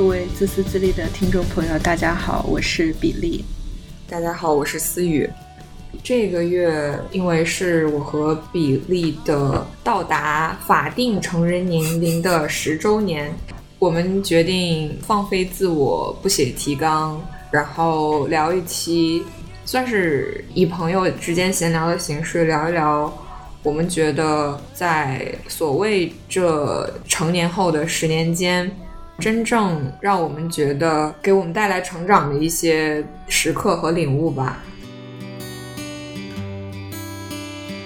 各位自私自利的听众朋友，大家好，我是比利。大家好，我是思雨。这个月因为是我和比利的到达法定成人年龄的十周年，我们决定放飞自我，不写提纲，然后聊一期，算是以朋友之间闲聊的形式聊一聊。我们觉得在所谓这成年后的十年间。真正让我们觉得给我们带来成长的一些时刻和领悟吧。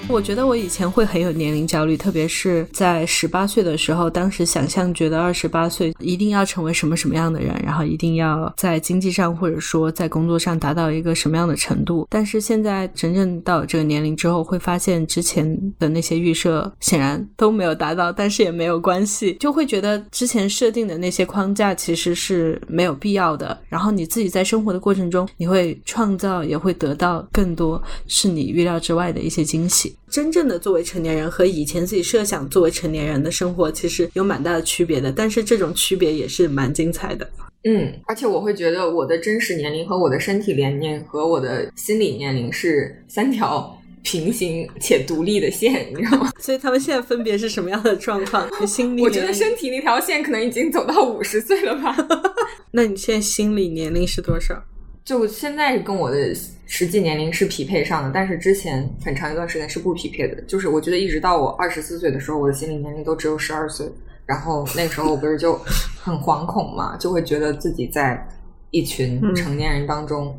我觉得我以前会很有年龄焦虑，特别是在十八岁的时候，当时想象觉得二十八岁一定要成为什么什么样的人，然后一定要在经济上或者说在工作上达到一个什么样的程度。但是现在真正到这个年龄之后，会发现之前的那些预设显然都没有达到，但是也没有关系，就会觉得之前设定的那些框架其实是没有必要的。然后你自己在生活的过程中，你会创造，也会得到更多是你预料之外的一些惊喜。真正的作为成年人和以前自己设想作为成年人的生活，其实有蛮大的区别的。但是这种区别也是蛮精彩的。嗯，而且我会觉得我的真实年龄和我的身体年龄和我的心理年龄是三条平行且独立的线，你知道吗？所以他们现在分别是什么样的状况？你 心理？我觉得身体那条线可能已经走到五十岁了吧？那你现在心理年龄是多少？就现在跟我的实际年龄是匹配上的，但是之前很长一段时间是不匹配的。就是我觉得一直到我二十四岁的时候，我的心理年龄都只有十二岁。然后那个时候我不是就很惶恐嘛，就会觉得自己在一群成年人当中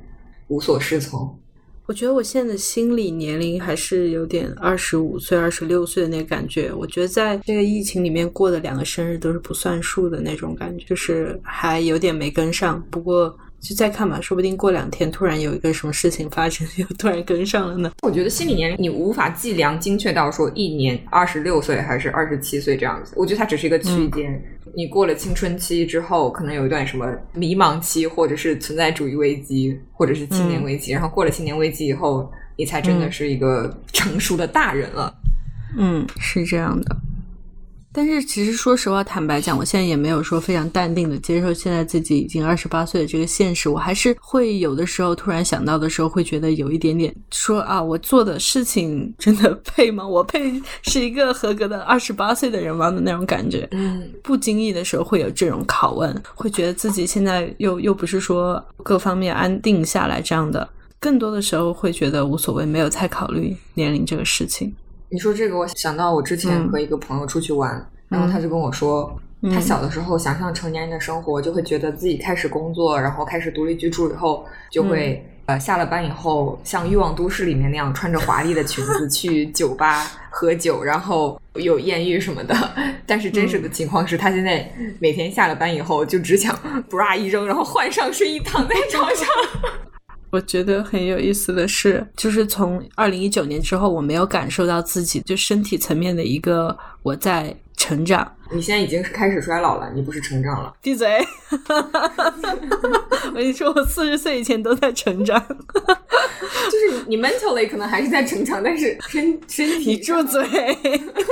无所适从。我觉得我现在的心理年龄还是有点二十五岁、二十六岁的那个感觉。我觉得在这个疫情里面过的两个生日都是不算数的那种感觉，就是还有点没跟上。不过。就再看吧，说不定过两天突然有一个什么事情发生，又突然跟上了呢。我觉得心理年龄你无法计量精确到说一年二十六岁还是二十七岁这样子。我觉得它只是一个区间。你过了青春期之后，可能有一段什么迷茫期，或者是存在主义危机，或者是青年危机。然后过了青年危机以后，你才真的是一个成熟的大人了。嗯，是这样的。但是其实说实话，坦白讲，我现在也没有说非常淡定的接受现在自己已经二十八岁的这个现实。我还是会有的时候突然想到的时候，会觉得有一点点说啊，我做的事情真的 配吗？我配是一个合格的二十八岁的人吗的那种感觉。嗯，不经意的时候会有这种拷问，会觉得自己现在又又不是说各方面安定下来这样的，更多的时候会觉得无所谓，没有太考虑年龄这个事情。你说这个，我想到我之前和一个朋友出去玩，然后他就跟我说，他小的时候想象成年人的生活，就会觉得自己开始工作，然后开始独立居住以后，就会呃下了班以后，像《欲望都市》里面那样穿着华丽的裙子去酒吧 喝酒，然后有艳遇什么的。但是真实的情况是他现在每天下了班以后，就只想 bra 一扔，然后换上睡衣躺在床上。我觉得很有意思的是，就是从二零一九年之后，我没有感受到自己就身体层面的一个我在成长。你现在已经是开始衰老了，你不是成长了。闭嘴！我跟你说，我四十岁以前都在成长。就是你 mentally 可能还是在成长，但是身身体……你住嘴！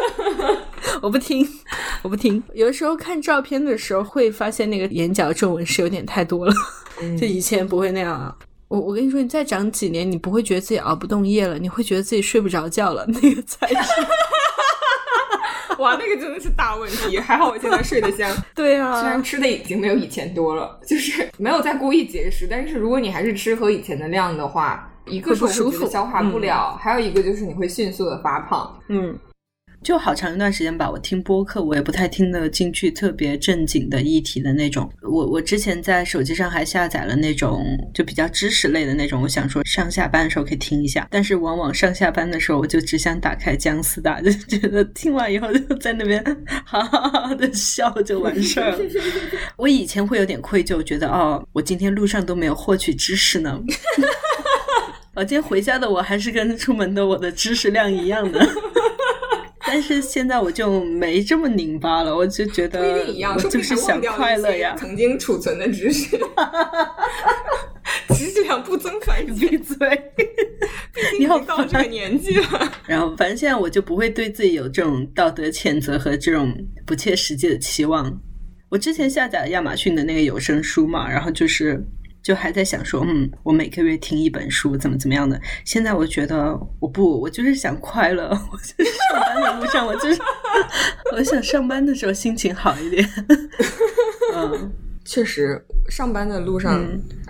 我不听，我不听。有的时候看照片的时候，会发现那个眼角皱纹是有点太多了，就以前不会那样啊。我我跟你说，你再长几年，你不会觉得自己熬不动夜了，你会觉得自己睡不着觉了，那个才是。哇，那个真的是大问题。还好我现在睡得香。对啊，虽然吃的已经没有以前多了，就是没有再故意节食，但是如果你还是吃和以前的量的话，一个是舒服，消化不了，还有一个就是你会迅速的发胖。嗯。就好长一段时间吧，我听播客，我也不太听得进去特别正经的议题的那种。我我之前在手机上还下载了那种就比较知识类的那种，我想说上下班的时候可以听一下。但是往往上下班的时候，我就只想打开姜思达，就觉得听完以后就在那边 哈哈哈的笑就完事儿了。我以前会有点愧疚，觉得哦，我今天路上都没有获取知识呢。我今天回家的我还是跟出门的我的知识量一样的。但是现在我就没这么拧巴了，我就觉得不一定一样，就是想快乐呀。曾经储存的知识，知识量不增反减。闭嘴！你要到这个年纪了。然后，反正现在我就不会对自己有这种道德谴责和这种不切实际的期望。我之前下载了亚马逊的那个有声书嘛，然后就是就还在想说，嗯，我每个月听一本书，怎么怎么样的。现在我觉得我不，我就是想快乐，我就是上班的路上，我就是 我想上班的时候心情好一点。嗯，确实，上班的路上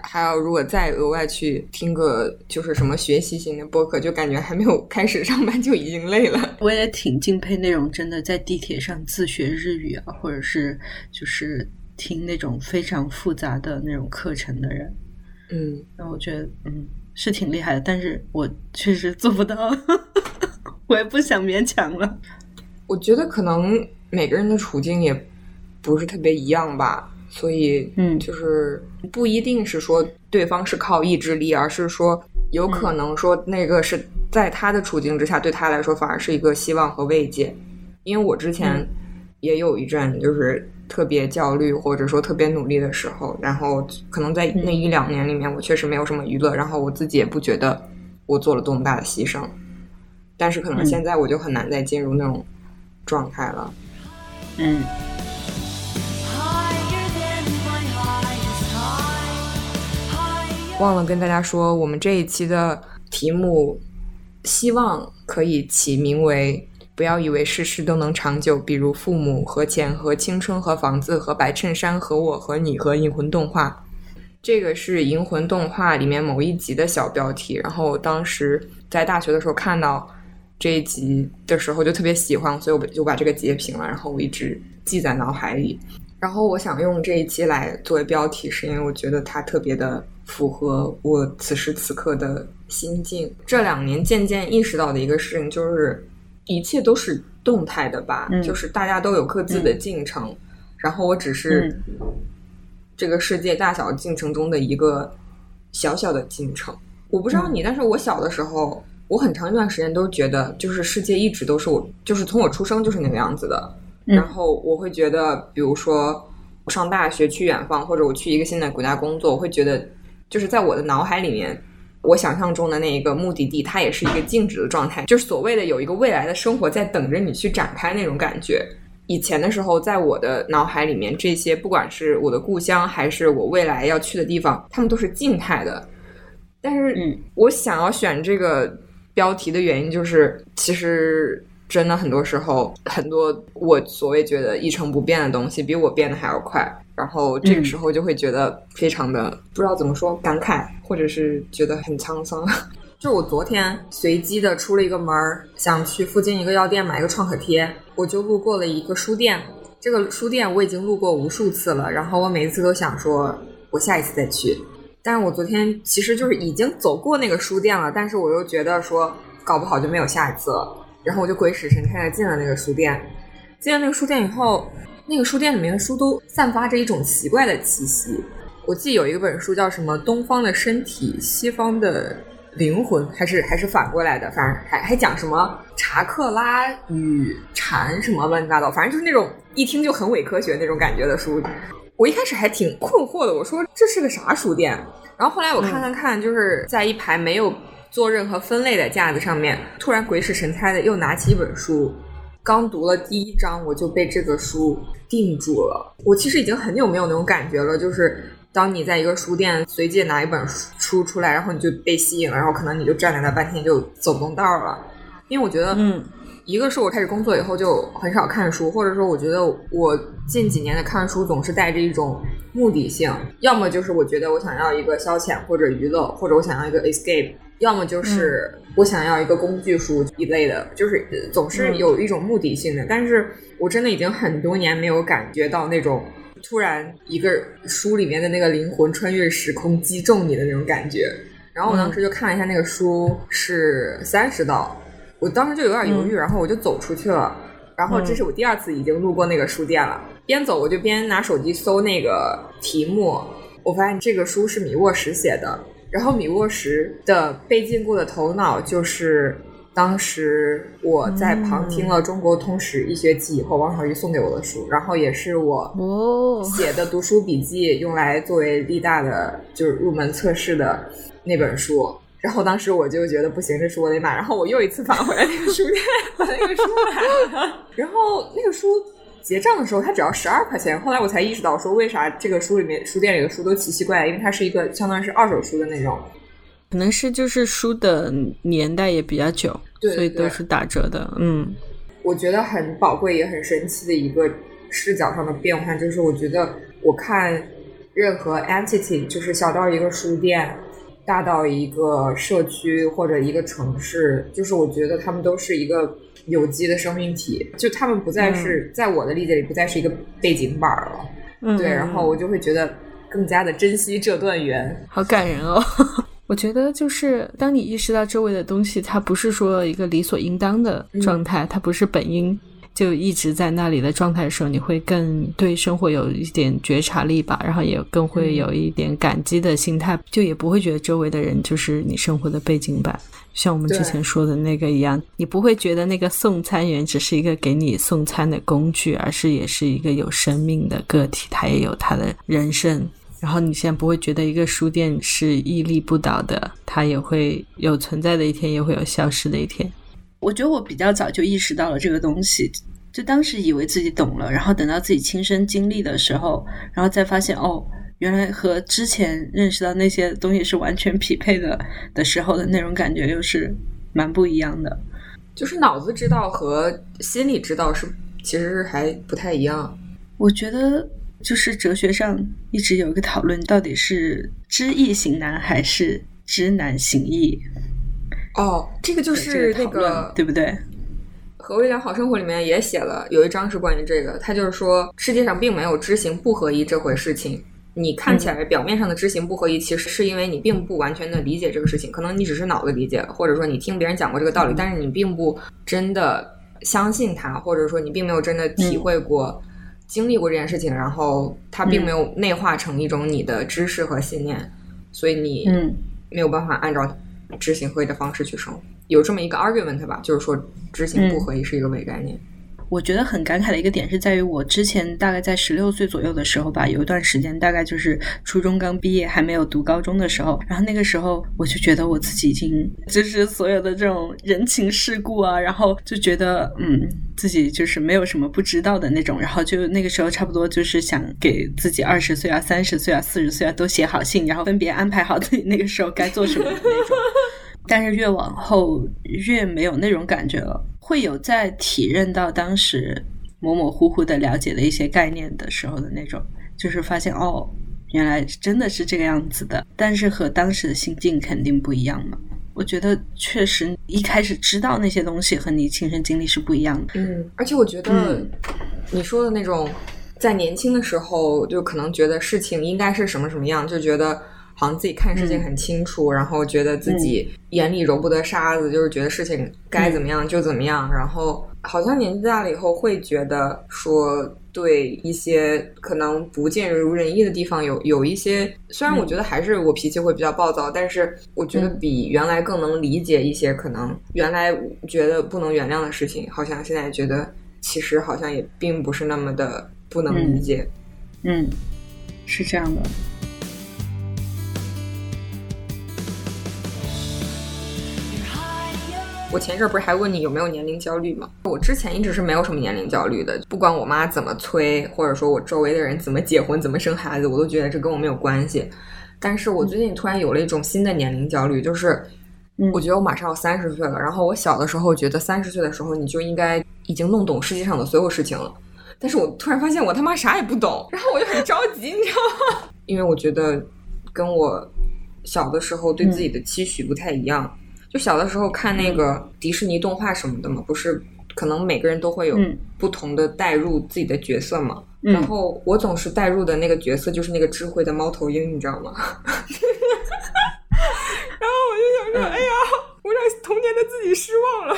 还要如果再额外去听个就是什么学习型的播客，就感觉还没有开始上班就已经累了。我也挺敬佩那种真的在地铁上自学日语啊，或者是就是听那种非常复杂的那种课程的人。嗯，那我觉得嗯是挺厉害的，但是我确实做不到，我也不想勉强了。我觉得可能每个人的处境也不是特别一样吧。所以，嗯，就是不一定是说对方是靠意志力，而是说有可能说那个是在他的处境之下，对他来说反而是一个希望和慰藉。因为我之前也有一阵就是特别焦虑或者说特别努力的时候，然后可能在那一两年里面，我确实没有什么娱乐，然后我自己也不觉得我做了多么大的牺牲。但是可能现在我就很难再进入那种状态了。嗯。忘了跟大家说，我们这一期的题目，希望可以起名为“不要以为事事都能长久”，比如父母和钱和青春和房子和白衬衫和我和你和银魂动画。这个是银魂动画里面某一集的小标题。然后当时在大学的时候看到这一集的时候就特别喜欢，所以我就把这个截屏了，然后我一直记在脑海里。然后我想用这一期来作为标题，是因为我觉得它特别的。符合我此时此刻的心境。这两年渐渐意识到的一个事情就是，一切都是动态的吧，就是大家都有各自的进程，然后我只是这个世界大小进程中的一个小小的进程。我不知道你，但是我小的时候，我很长一段时间都觉得，就是世界一直都是我，就是从我出生就是那个样子的。然后我会觉得，比如说我上大学去远方，或者我去一个新的国家工作，我会觉得。就是在我的脑海里面，我想象中的那一个目的地，它也是一个静止的状态，就是所谓的有一个未来的生活在等着你去展开那种感觉。以前的时候，在我的脑海里面，这些不管是我的故乡，还是我未来要去的地方，他们都是静态的。但是，我想要选这个标题的原因，就是其实真的很多时候，很多我所谓觉得一成不变的东西，比我变得还要快。然后这个时候就会觉得非常的不知道怎么说感慨，或者是觉得很沧桑。就我昨天随机的出了一个门儿，想去附近一个药店买一个创可贴，我就路过了一个书店。这个书店我已经路过无数次了，然后我每一次都想说，我下一次再去。但是我昨天其实就是已经走过那个书店了，但是我又觉得说，搞不好就没有下一次了。然后我就鬼使神差的进了那个书店。进了那个书店以后。那个书店里面的书都散发着一种奇怪的气息。我记得有一本书叫什么《东方的身体，西方的灵魂》，还是还是反过来的，反正还还讲什么查克拉与禅什么乱七八糟，反正就是那种一听就很伪科学那种感觉的书。我一开始还挺困惑的，我说这是个啥书店？然后后来我看看看，就是在一排没有做任何分类的架子上面，突然鬼使神差的又拿起一本书。刚读了第一章，我就被这个书定住了。我其实已经很久没有那种感觉了，就是当你在一个书店随机拿一本书出来，然后你就被吸引了，然后可能你就站在那半天就走不动道了。因为我觉得，嗯，一个是我开始工作以后就很少看书，或者说我觉得我近几年的看书总是带着一种目的性，要么就是我觉得我想要一个消遣或者娱乐，或者我想要一个 escape。要么就是我想要一个工具书一类的，就是总是有一种目的性的。但是我真的已经很多年没有感觉到那种突然一个书里面的那个灵魂穿越时空击中你的那种感觉。然后我当时就看了一下那个书是三十道，我当时就有点犹豫，然后我就走出去了。然后这是我第二次已经路过那个书店了，边走我就边拿手机搜那个题目，我发现这个书是米沃什写的。然后米沃什的被禁锢的头脑，就是当时我在旁听了中国通史一学期以后，王小鱼送给我的书，然后也是我写的读书笔记，用来作为历大的就是入门测试的那本书。然后当时我就觉得不行，这书我得买。然后我又一次返回来那个书店，把那个书买了。然后那个书结账的时候它只要十二块钱。后来我才意识到，说为啥这个书里面书店里的书都奇奇怪怪，因为它是一个相当于是二手书的那种。可能是就是书的年代也比较久，对所以都是打折的。嗯，我觉得很宝贵也很神奇的一个视角上的变化，就是我觉得我看任何 entity，就是小到一个书店，大到一个社区或者一个城市，就是我觉得他们都是一个有机的生命体，就他们不再是、在我的理解里不再是一个背景板儿了。嗯对，然后我就会觉得更加的珍惜这段缘。好感人哦。我觉得就是当你意识到周围的东西，它不是说一个理所应当的状态，它不是本应就一直在那里的状态的时候，你会更对生活有一点觉察力吧，然后也更会有一点感激的心态，就也不会觉得周围的人就是你生活的背景板。像我们之前说的那个一样，你不会觉得那个送餐员只是一个给你送餐的工具，而是也是一个有生命的个体，他也有他的人生。然后你现在不会觉得一个书店是屹立不倒的，它也会有存在的一天，也会有消失的一天。我觉得我比较早就意识到了这个东西，就当时以为自己懂了，然后等到自己亲身经历的时候，然后再发现哦，原来和之前认识到那些东西是完全匹配的的时候的那种感觉，又是蛮不一样的。就是脑子知道和心里知道是其实还不太一样。我觉得就是哲学上一直有一个讨论，到底是知易行难还是知难行易？哦，这个就是那个对不对？何为良好生活里面也写了有一章是关于这个，他就是说世界上并没有知行不合一这回事情。你看起来表面上的知行不合一，其实是因为你并不完全的理解这个事情，可能你只是脑子理解了，或者说你听别人讲过这个道理，但是你并不真的相信他，或者说你并没有真的体会过、经历过这件事情，然后它并没有内化成一种你的知识和信念，所以你嗯没有办法按照知行合一的方式去生活。有这么一个 argument 吧，就是说知行不合一是一个伪概念。我觉得很感慨的一个点是在于，我之前大概在十六岁左右的时候吧，有一段时间，大概就是初中刚毕业，还没有读高中的时候，然后那个时候我就觉得我自己已经就是所有的这种人情世故啊，然后就觉得嗯，自己就是没有什么不知道的那种，然后就那个时候差不多就是想给自己二十岁啊、三十岁啊、四十岁啊都写好信，然后分别安排好自己那个时候该做什么的那种。但是越往后越没有那种感觉了，会有在体认到当时模模糊糊的了解的一些概念的时候的那种，就是发现哦，原来真的是这个样子的，但是和当时的心境肯定不一样嘛。我觉得确实一开始知道那些东西和你亲身经历是不一样的。嗯，而且我觉得嗯你说的那种，在年轻的时候就可能觉得事情应该是什么什么样，就觉得好像自己看事情很清楚，然后觉得自己眼里揉不得沙子，就是觉得事情该怎么样就怎么样，然后好像年纪大了以后会觉得说。对一些可能不尽如人意的地方有有一些，虽然我觉得还是我脾气会比较暴躁，但是我觉得比原来更能理解一些可能原来觉得不能原谅的事情，好像现在觉得其实好像也并不是那么的不能理解。嗯，是这样的。我前一阵儿不是还问你有没有年龄焦虑吗？我之前一直是没有什么年龄焦虑的，不管我妈怎么催，或者说我周围的人怎么结婚、怎么生孩子，我都觉得这跟我没有关系。但是我最近突然有了一种新的年龄焦虑，就是嗯我觉得我马上要三十岁了。然后我小的时候觉得三十岁的时候你就应该已经弄懂世界上的所有事情了，但是我突然发现我他妈啥也不懂，然后我就很着急，你知道吗？因为我觉得跟我小的时候对自己的期许不太一样。就小的时候看那个迪士尼动画什么的嘛，不是可能每个人都会有嗯不同的代入自己的角色嘛。嗯然后我总是代入的那个角色就是那个智慧的猫头鹰，你知道吗？然后我就想说，嗯哎呀，我让童年的自己失望了，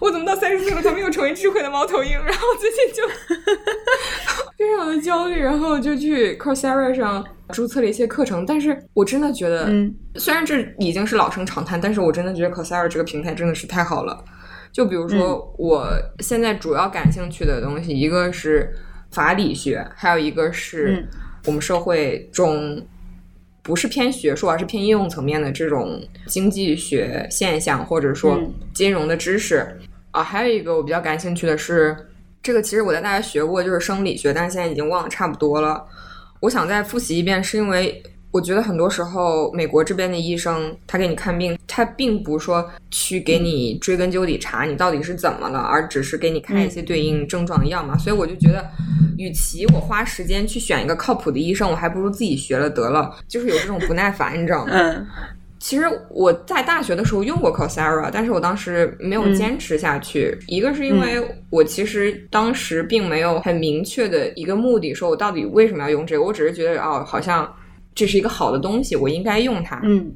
我怎么到三十岁了才没有成为智慧的猫头鹰？然后最近就非常的焦虑，然后就去 Coursera 上注册了一些课程，但是我真的觉得，嗯虽然这已经是老生常谈，但是我真的觉得 Coursera 这个平台真的是太好了。就比如说，我现在主要感兴趣的东西，一个是法理学，还有一个是嗯我们社会中不是偏学术，而是偏应用层面的这种经济学现象，或者说嗯金融的知识。啊，还有一个我比较感兴趣的是这个其实我在大学学过，就是生理学，但是现在已经忘得差不多了。我想再复习一遍，是因为我觉得很多时候美国这边的医生他给你看病，他并不说去给你追根究底查你到底是怎么了，而只是给你开一些对应症状的药嘛。所以我就觉得，与其我花时间去选一个靠谱的医生，我还不如自己学了得了。就是有这种不耐烦，你知道吗？嗯其实我在大学的时候用过 Coursera，但是我当时没有坚持下去。一个是因为我其实当时并没有很明确的一个目的，说我到底为什么要用这个，我只是觉得哦，好像这是一个好的东西，我应该用它。嗯，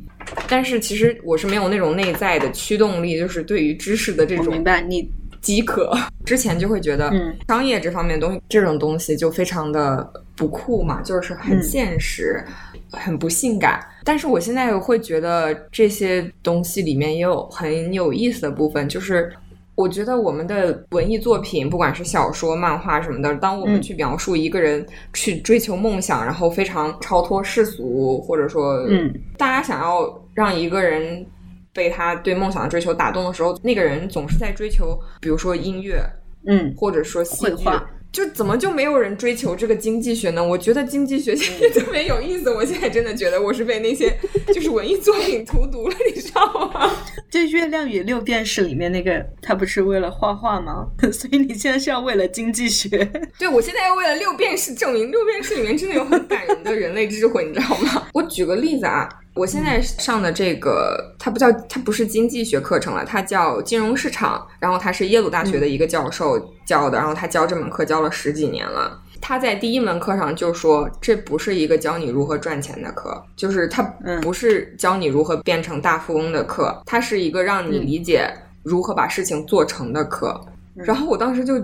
但是其实我是没有那种内在的驱动力，就是对于知识的这种明白你。饥渴。之前就会觉得嗯商业这方面东西，这种东西就非常的不酷嘛，就是很嗯现实。很不性感，但是我现在会觉得这些东西里面也有很有意思的部分，就是我觉得我们的文艺作品，不管是小说、漫画什么的，当我们嗯。去描述一个人去追求梦想，然后非常超脱世俗，或者说，嗯，大家想要让一个人被他对梦想的追求打动的时候，那个人总是在追求，比如说音乐，嗯。或者说戏剧绘画。就怎么就没有人追求这个经济学呢？我觉得经济学现在特别有意思。我现在真的觉得我是被那些 就是文艺作品荼毒了，你知道吗？就《月亮与六便士》里面那个，他不是为了画画吗？所以你现在是要为了经济学。对，我现在要为了六便士证明，六便士里面真的有很感人的人类智慧，你知道吗？我举个例子啊，我现在上的这个，它不叫它不是经济学课程了，它叫金融市场，然后他是耶鲁大学的一个教授教的，然后他教这门课教了十几年了。他在第一门课上就说，这不是一个教你如何赚钱的课，就是他嗯不是教你如何变成大富翁的课，它是一个让你理解如何把事情做成的课。然后我当时就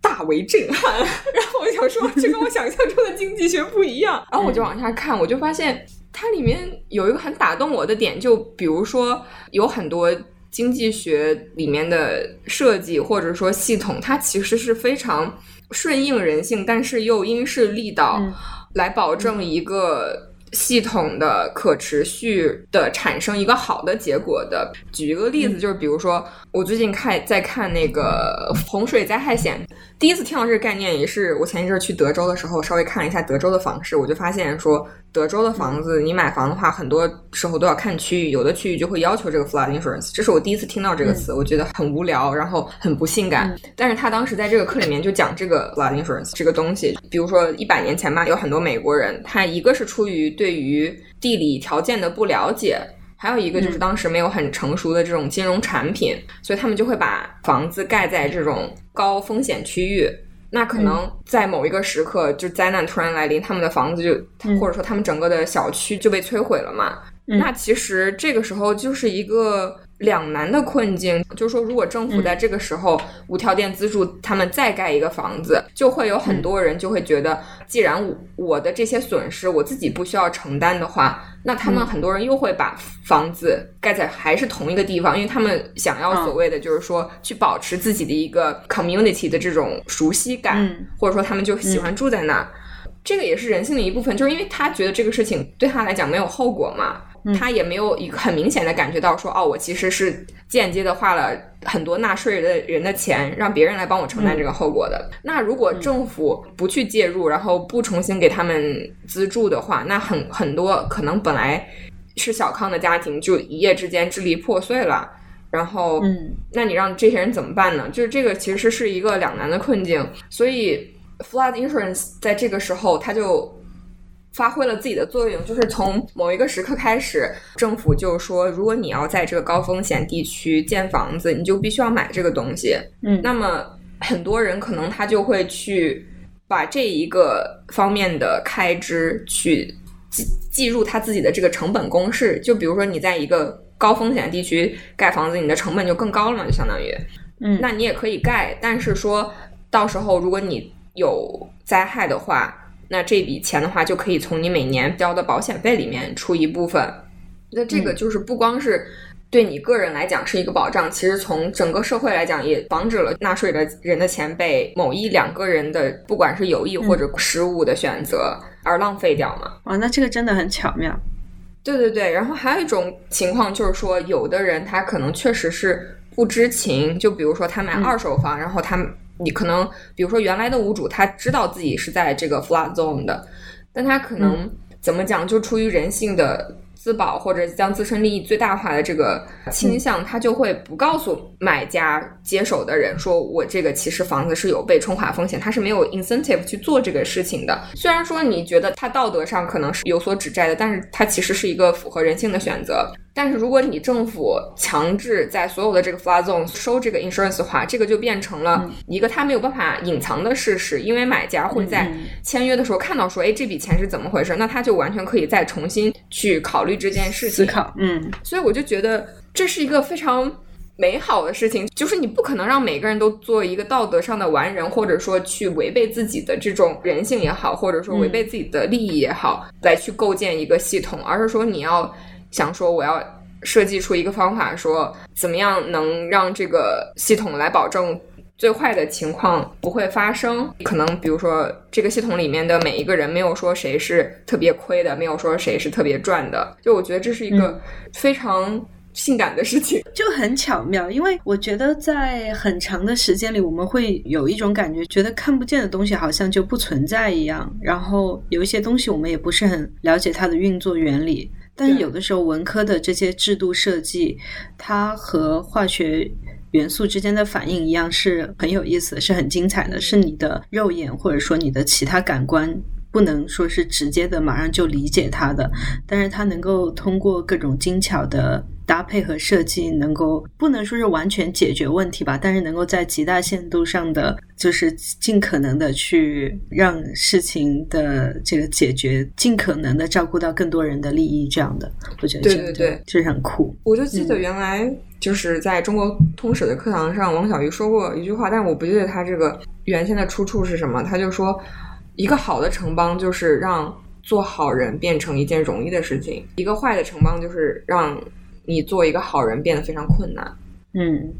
大为震撼，然后我想说，这跟我想象中的经济学不一样。然后我就往下看，我就发现它里面有一个很打动我的点，就比如说有很多。经济学里面的设计或者说系统，它其实是非常顺应人性，但是又因势利导，嗯来保证一个系统的可持续的产生一个好的结果的。举一个例子，就是比如说我最近看在看那个洪水灾害险，第一次听到这个概念也是我前一阵儿去德州的时候稍微看了一下德州的房市，我就发现说德州的房子你买房的话，很多时候都要看区域，有的区域就会要求这个 flood insurance，这是我第一次听到这个词，我觉得很无聊，然后很不性感。但是他当时在这个课里面就讲这个 flood insurance 这个东西，比如说一百年前吧，有很多美国人，他一个是出于对于地理条件的不了解。还有一个就是当时没有很成熟的这种金融产品，所以他们就会把房子盖在这种高风险区域。那可能在某一个时刻，就灾难突然来临，他们的房子就，嗯。或者说他们整个的小区就被摧毁了嘛。嗯。那其实这个时候就是一个两难的困境，就是说，如果政府在这个时候无条件资助他们再盖一个房子，就会有很多人就会觉得，既然我我的这些损失我自己不需要承担的话，那他们很多人又会把房子盖在还是同一个地方，因为他们想要所谓的就是说去保持自己的一个 community 的这种熟悉感，嗯或者说他们就喜欢住在那儿。这个也是人性的一部分，就是因为他觉得这个事情对他来讲没有后果嘛，他也没有一个很明显的感觉到说，哦，我其实是间接的花了很多纳税人的人的钱，让别人来帮我承担这个后果的。那如果政府不去介入，然后不重新给他们资助的话，那很很多可能本来是小康的家庭就一夜之间支离破碎了。然后，嗯那你让这些人怎么办呢？就是这个其实是一个两难的困境，所以 flood insurance 在这个时候它就发挥了自己的作用，就是从某一个时刻开始，政府就说，如果你要在这个高风险地区建房子，你就必须要买这个东西。嗯那么很多人可能他就会去把这一个方面的开支去记记入他自己的这个成本公式。就比如说你在一个高风险地区盖房子，你的成本就更高了嘛，就相当于。嗯那你也可以盖，但是说到时候如果你有灾害的话，那这笔钱的话就可以从你每年交的保险费里面出一部分。那这个就是不光是对你个人来讲是一个保障，其实从整个社会来讲也防止了纳税的人的钱被某一两个人的不管是有意或者失误的选择而浪费掉嘛。哇，那这个真的很巧妙。对对对，然后还有一种情况就是说，有的人他可能确实是不知情，就比如说他买嗯二手房，然后他你可能比如说原来的屋主他知道自己是在这个 flood zone 的，但他可能怎么讲，就出于人性的。自保或者将自身利益最大化的这个倾向，他就会不告诉买家接手的人说，我这个其实房子是有被冲垮风险，他是没有 incentive 去做这个事情的。虽然说你觉得他道德上可能是有所指摘的，但是他其实是一个符合人性的选择。但是如果你政府强制在所有的这个 flood zone 收这个 insurance 的话，这个就变成了一个他没有办法隐藏的事实，因为买家会在签约的时候看到说，哎，这笔钱是怎么回事，那他就完全可以再重新去考虑这件事情。思考，嗯，所以我就觉得这是一个非常美好的事情，就是你不可能让每个人都做一个道德上的完人，或者说去违背自己的这种人性也好，或者说违背自己的利益也好，来去构建一个系统，而是说你要。想说我要设计出一个方法，说怎么样能让这个系统来保证最坏的情况不会发生？可能比如说这个系统里面的每一个人没有说谁是特别亏的，没有说谁是特别赚的。就我觉得这是一个非常性感的事情，就很巧妙。因为我觉得在很长的时间里，我们会有一种感觉，觉得看不见的东西好像就不存在一样。然后有一些东西我们也不是很了解它的运作原理。但是有的时候，文科的这些制度设计，它和化学元素之间的反应一样，是很有意思，是很精彩的，是你的肉眼或者说你的其他感官不能说是直接的马上就理解它的，但是它能够通过各种精巧的。搭配和设计能够不能说是完全解决问题吧，但是能够在极大限度上的，就是尽可能的去让事情的这个解决，尽可能的照顾到更多人的利益，这样的，我觉得对对对，就是很酷。我就记得原来就是在中国通史的课堂上，王小鱼说过一句话，但我不记得他这个原先的出处是什么。他就说，一个好的城邦就是让做好人变成一件容易的事情，一个坏的城邦就是让。你做一个好人变得非常困难，嗯，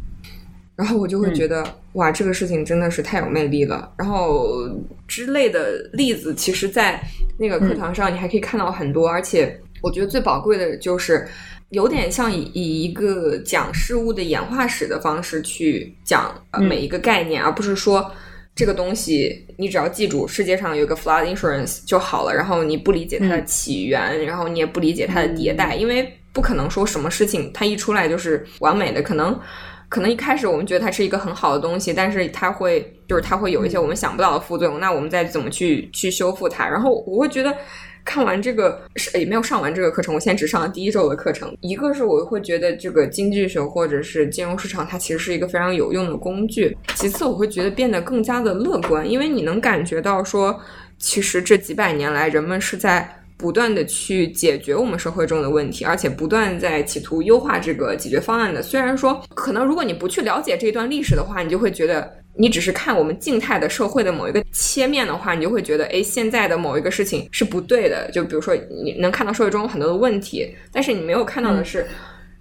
然后我就会觉得哇，这个事情真的是太有魅力了。然后之类的例子，其实，在那个课堂上你还可以看到很多。而且我觉得最宝贵的就是，有点像以以一个讲事物的演化史的方式去讲每一个概念，而不是说这个东西你只要记住世界上有个 flood insurance 就好了，然后你不理解它的起源，然后你也不理解它的迭代，因为。不可能说什么事情它一出来就是完美的，可能可能一开始我们觉得它是一个很好的东西，但是它会就是它会有一些我们想不到的副作用，那我们再怎么去去修复它？然后我会觉得看完这个是也没有上完这个课程，我现在只上了第一周的课程。一个是我会觉得这个经济学或者是金融市场它其实是一个非常有用的工具，其次我会觉得变得更加的乐观，因为你能感觉到说，其实这几百年来人们是在。不断的去解决我们社会中的问题，而且不断在企图优化这个解决方案的。虽然说，可能如果你不去了解这一段历史的话，你就会觉得你只是看我们静态的社会的某一个切面的话，你就会觉得，哎，现在的某一个事情是不对的。就比如说，你能看到社会中有很多的问题，但是你没有看到的是。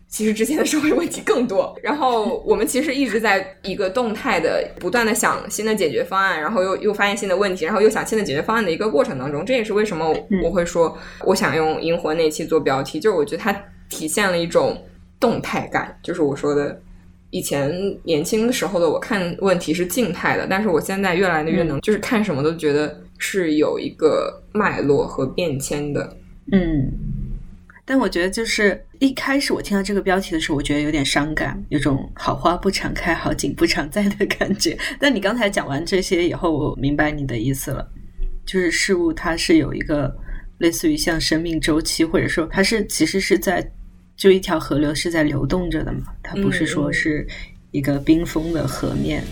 其实之前的社会问题更多，然后我们其实一直在一个动态的、不断的想新的解决方案，然后又又发现新的问题，然后又想新的解决方案的一个过程当中。这也是为什么我会说我想用《银魂》那期做标题，就是我觉得它体现了一种动态感。就是我说的，以前年轻的时候的我看问题是静态的，但是我现在越来越能，就是看什么都觉得是有一个脉络和变迁的。嗯。但我觉得，就是一开始我听到这个标题的时候，我觉得有点伤感，有种好花不常开，好景不常在的感觉。但你刚才讲完这些以后，我明白你的意思了，就是事物它是有一个类似于像生命周期，或者说它是其实是在就一条河流是在流动着的嘛，它不是说是一个冰封的河面。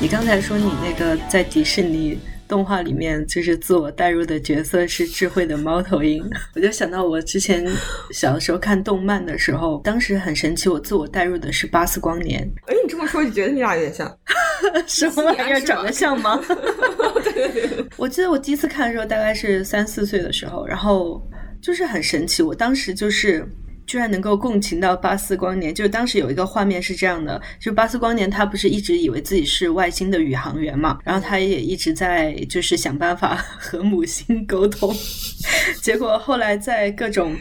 你刚才说你那个在迪士尼。动画里面就是自我代入的角色是智慧的猫头鹰，我就想到我之前小的时候看动漫的时候，当时很神奇，我自我代入的是巴斯光年。哎，你这么说，就觉得你俩有点像，什么玩意儿长得像吗？我记得我第一次看的时候大概是三四岁的时候，然后就是很神奇，我当时就是。居然能够共情到巴斯光年，就是当时有一个画面是这样的：，就巴斯光年他不是一直以为自己是外星的宇航员嘛，然后他也一直在就是想办法和母星沟通，结果后来在各种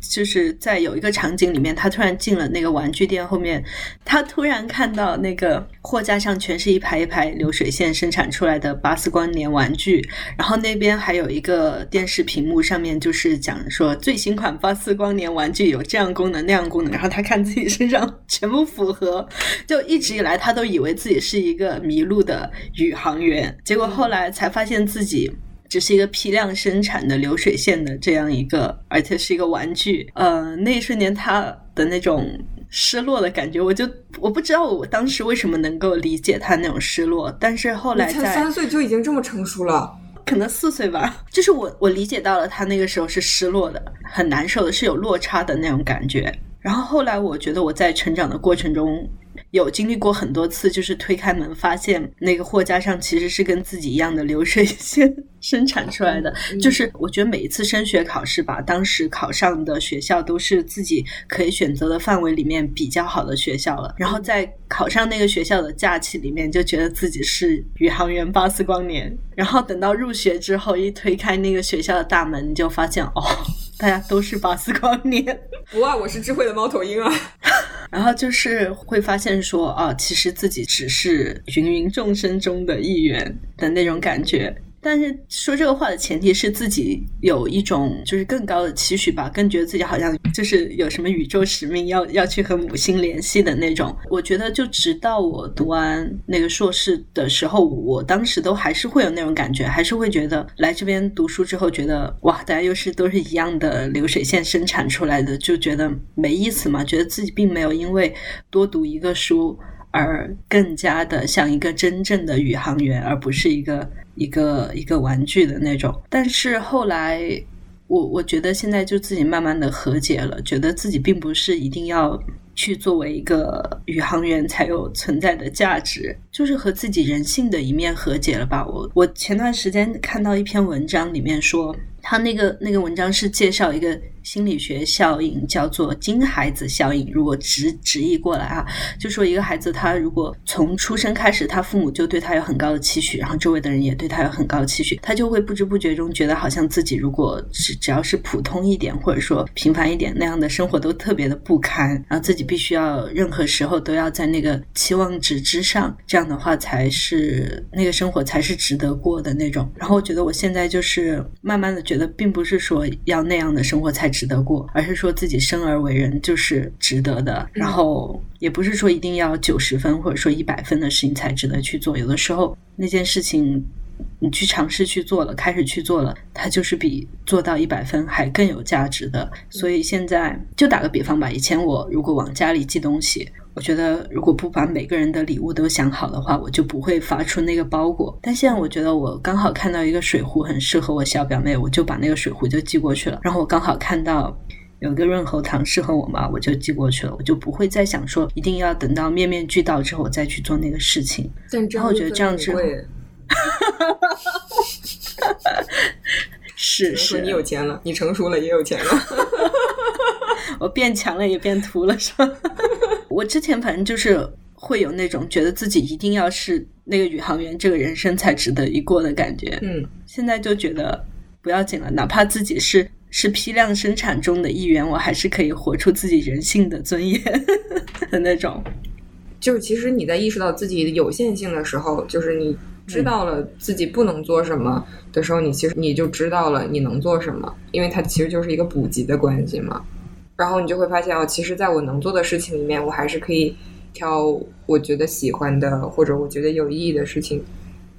就是在有一个场景里面，他突然进了那个玩具店后面，他突然看到那个货架上全是一排一排流水线生产出来的巴斯光年玩具，然后那边还有一个电视屏幕上面就是讲说最新款巴斯光年玩具有这样功能那样功能，然后他看自己身上 全部符合，就一直以来他都以为自己是一个迷路的宇航员，结果后来才发现自己。只是一个批量生产的流水线的这样一个，而且是一个玩具。呃，那一瞬间他的那种失落的感觉，我就我不知道我当时为什么能够理解他那种失落，但是后来在三岁就已经这么成熟了，可能四岁吧，就是我我理解到了他那个时候是失落的，很难受的，是有落差的那种感觉。然后后来我觉得我在成长的过程中。有经历过很多次，就是推开门发现那个货架上其实是跟自己一样的流水线生产出来的。就是我觉得每一次升学考试吧，当时考上的学校都是自己可以选择的范围里面比较好的学校了。然后在考上那个学校的假期里面，就觉得自己是宇航员巴斯光年。然后等到入学之后，一推开那个学校的大门，你就发现哦，大家都是巴斯光年。不啊，我是智慧的猫头鹰啊。然后就是会发现说，啊，其实自己只是芸芸众生中的一员的那种感觉。但是说这个话的前提是自己有一种就是更高的期许吧，更觉得自己好像就是有什么宇宙使命要要去和母星联系的那种。我觉得就直到我读完那个硕士的时候，我当时都还是会有那种感觉，还是会觉得来这边读书之后，觉得哇，大家又是都是一样的流水线生产出来的，就觉得没意思嘛，觉得自己并没有因为多读一个书而更加的像一个真正的宇航员，而不是一个。一个一个玩具的那种，但是后来我我觉得现在就自己慢慢的和解了，觉得自己并不是一定要去作为一个宇航员才有存在的价值，就是和自己人性的一面和解了吧。我我前段时间看到一篇文章，里面说他那个那个文章是介绍一个。心理学效应叫做“金孩子效应”。如果直直译过来啊，就说一个孩子他如果从出生开始，他父母就对他有很高的期许，然后周围的人也对他有很高的期许，他就会不知不觉中觉得好像自己如果只只要是普通一点，或者说平凡一点那样的生活都特别的不堪，然后自己必须要任何时候都要在那个期望值之上，这样的话才是那个生活才是值得过的那种。然后我觉得我现在就是慢慢的觉得，并不是说要那样的生活才。值得过，而是说自己生而为人就是值得的。然后也不是说一定要九十分或者说一百分的事情才值得去做。有的时候那件事情你去尝试去做了，开始去做了，它就是比做到一百分还更有价值的。所以现在就打个比方吧，以前我如果往家里寄东西。我觉得，如果不把每个人的礼物都想好的话，我就不会发出那个包裹。但现在我觉得，我刚好看到一个水壶很适合我小表妹，我就把那个水壶就寄过去了。然后我刚好看到有一个润喉糖适合我妈，我就寄过去了。我就不会再想说一定要等到面面俱到之后我再去做那个事情。然后我觉得这样之后，是是，你有钱了，你成熟了，也有钱了。我变强了，也变秃了，是吧？我之前反正就是会有那种觉得自己一定要是那个宇航员，这个人生才值得一过的感觉。嗯，现在就觉得不要紧了，哪怕自己是是批量生产中的一员，我还是可以活出自己人性的尊严的那种。就是其实你在意识到自己的有限性的时候，就是你知道了自己不能做什么的时候，你其实你就知道了你能做什么，因为它其实就是一个补给的关系嘛。然后你就会发现哦，其实，在我能做的事情里面，我还是可以挑我觉得喜欢的或者我觉得有意义的事情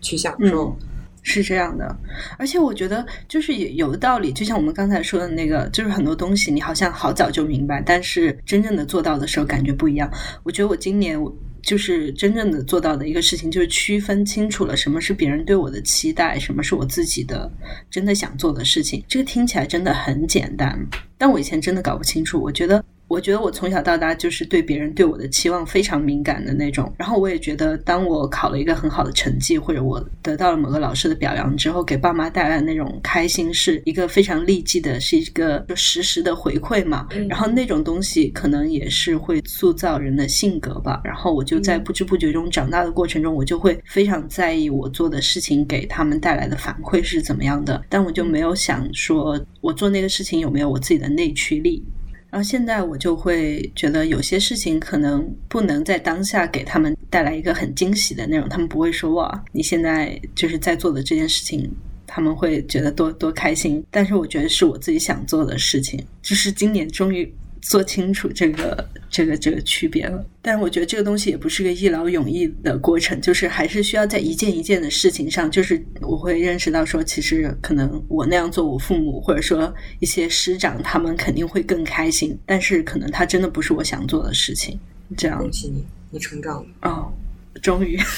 去享受。是这样的，而且我觉得就是有的道理，就像我们刚才说的那个，就是很多东西你好像好早就明白，但是真正的做到的时候感觉不一样。我觉得我今年我。就是真正的做到的一个事情，就是区分清楚了什么是别人对我的期待，什么是我自己的真的想做的事情。这个听起来真的很简单，但我以前真的搞不清楚。我觉得我觉得我从小到大就是对别人对我的期望非常敏感的那种。然后我也觉得，当我考了一个很好的成绩，或者我得到了某个老师的表扬之后，给爸妈带来那种开心，是一个非常立即的，是一个就实时的回馈嘛。然后那种东西可能也是会塑造人的性格吧。然后我就在不知不觉中长大的过程中，我就会非常在意我做的事情给他们带来的反馈是怎么样的。但我就没有想说我做那个事情有没有我自己的内驱力。然后现在我就会觉得有些事情可能不能在当下给他们带来一个很惊喜的内容，他们不会说哇，你现在就是在做的这件事情，他们会觉得多多开心。但是我觉得是我自己想做的事情，就是今年终于。做清楚这个这个这个区别了，但我觉得这个东西也不是个一劳永逸的过程，就是还是需要在一件一件的事情上，就是我会认识到说，其实可能我那样做，我父母或者说一些师长他们肯定会更开心，但是可能他真的不是我想做的事情。这样，恭喜你，你成长了哦，终于。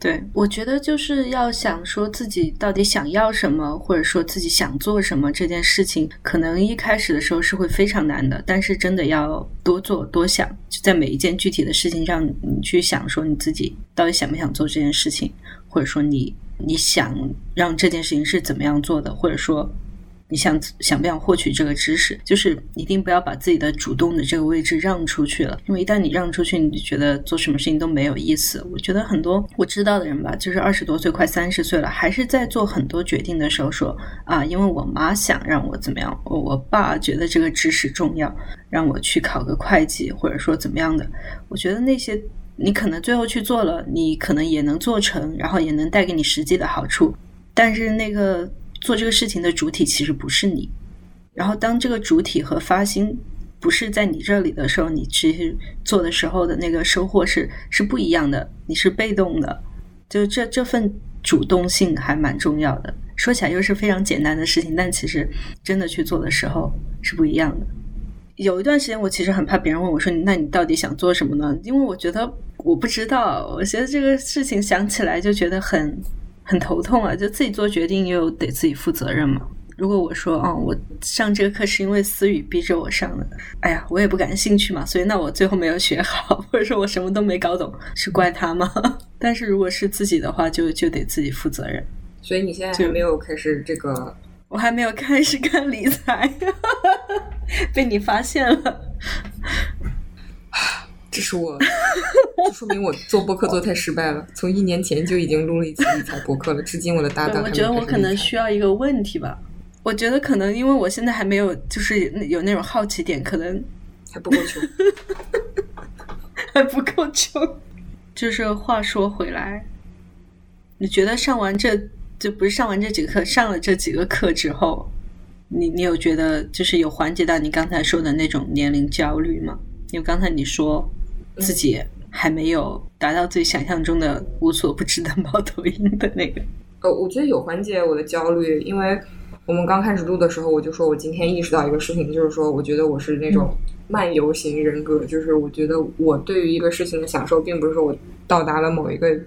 对，我觉得就是要想说自己到底想要什么，或者说自己想做什么这件事情，可能一开始的时候是会非常难的。但是真的要多做多想，就在每一件具体的事情上，你去想说你自己到底想不想做这件事情，或者说你你想让这件事情是怎么样做的，或者说。你想想不想获取这个知识？就是一定不要把自己的主动的这个位置让出去了，因为一旦你让出去，你就觉得做什么事情都没有意思。我觉得很多我知道的人吧，就是二十多岁快三十岁了，还是在做很多决定的时候说啊，因为我妈想让我怎么样，我我爸觉得这个知识重要，让我去考个会计，或者说怎么样的。我觉得那些你可能最后去做了，你可能也能做成，然后也能带给你实际的好处，但是那个。做这个事情的主体其实不是你，然后当这个主体和发心不是在你这里的时候，你其实做的时候的那个收获是是不一样的。你是被动的，就这这份主动性还蛮重要的。说起来又是非常简单的事情，但其实真的去做的时候是不一样的。有一段时间，我其实很怕别人问我说：“那你到底想做什么呢？”因为我觉得我不知道，我觉得这个事情想起来就觉得很。很头痛啊！就自己做决定又得自己负责任嘛。如果我说，哦，我上这个课是因为思雨逼着我上的，哎呀，我也不感兴趣嘛，所以那我最后没有学好，或者说我什么都没搞懂，是怪他吗？但是如果是自己的话，就就得自己负责任。所以你现在还没有开始这个？我还没有开始干理财，被你发现了。这是我，这说明我做播客做太失败了。从一年前就已经录了一期理财播客了，至今我的搭档。我觉得我可能需要一个问题吧。我觉得可能因为我现在还没有，就是有那种好奇点，可能还不够穷，还不够穷。就是话说回来，你觉得上完这就不是上完这几个课，上了这几个课之后，你你有觉得就是有缓解到你刚才说的那种年龄焦虑吗？因为刚才你说。自己还没有达到自己想象中的无所不知的猫头鹰的那个。呃，我觉得有缓解我的焦虑，因为我们刚开始录的时候，我就说我今天意识到一个事情，就是说我觉得我是那种漫游型人格，就是我觉得我对于一个事情的享受，并不是说我到达了某一个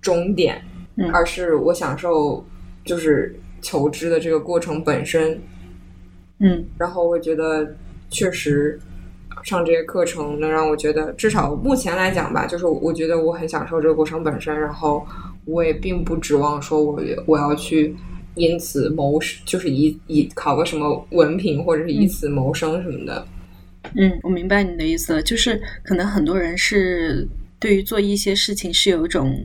终点，而是我享受就是求知的这个过程本身。嗯，然后我觉得确实。上这些课程能让我觉得，至少目前来讲吧，就是我觉得我很享受这个过程本身，然后我也并不指望说我我要去因此谋，就是以以考个什么文凭或者是以此谋生什么的。嗯，我明白你的意思了，就是可能很多人是对于做一些事情是有一种。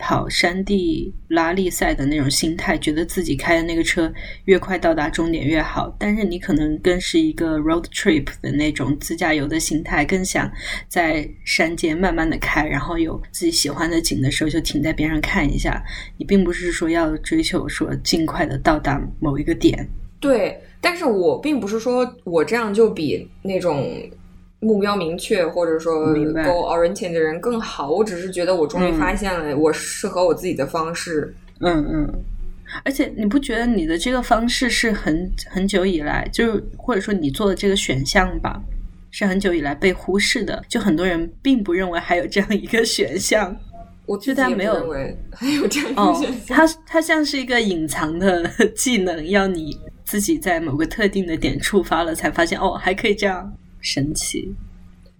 跑山地拉力赛的那种心态，觉得自己开的那个车越快到达终点越好。但是你可能更是一个 road trip 的那种自驾游的心态，更想在山间慢慢的开，然后有自己喜欢的景的时候就停在边上看一下。你并不是说要追求说尽快的到达某一个点。对，但是我并不是说我这样就比那种。目标明确，或者说 goal oriented 的人更好。我只是觉得，我终于发现了我适合我自己的方式。嗯嗯。而且，你不觉得你的这个方式是很很久以来，就是或者说你做的这个选项吧，是很久以来被忽视的？就很多人并不认为还有这样一个选项。我觉得没有还有这样一个选项。它它像是一个隐藏的技能，要你。自己在某个特定的点触发了，才发现哦，还可以这样，神奇。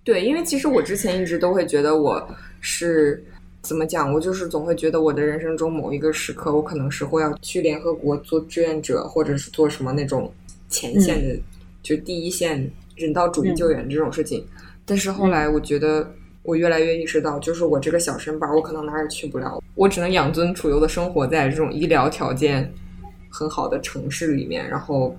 对，因为其实我之前一直都会觉得我是怎么讲，我就是总会觉得我的人生中某一个时刻，我可能是会要去联合国做志愿者，或者是做什么那种前线的，就第一线人道主义救援这种事情。但是后来我觉得，我越来越意识到，就是我这个小身板，我可能哪儿也去不了，我只能养尊处优的生活在这种医疗条件很好的城市里面，然后。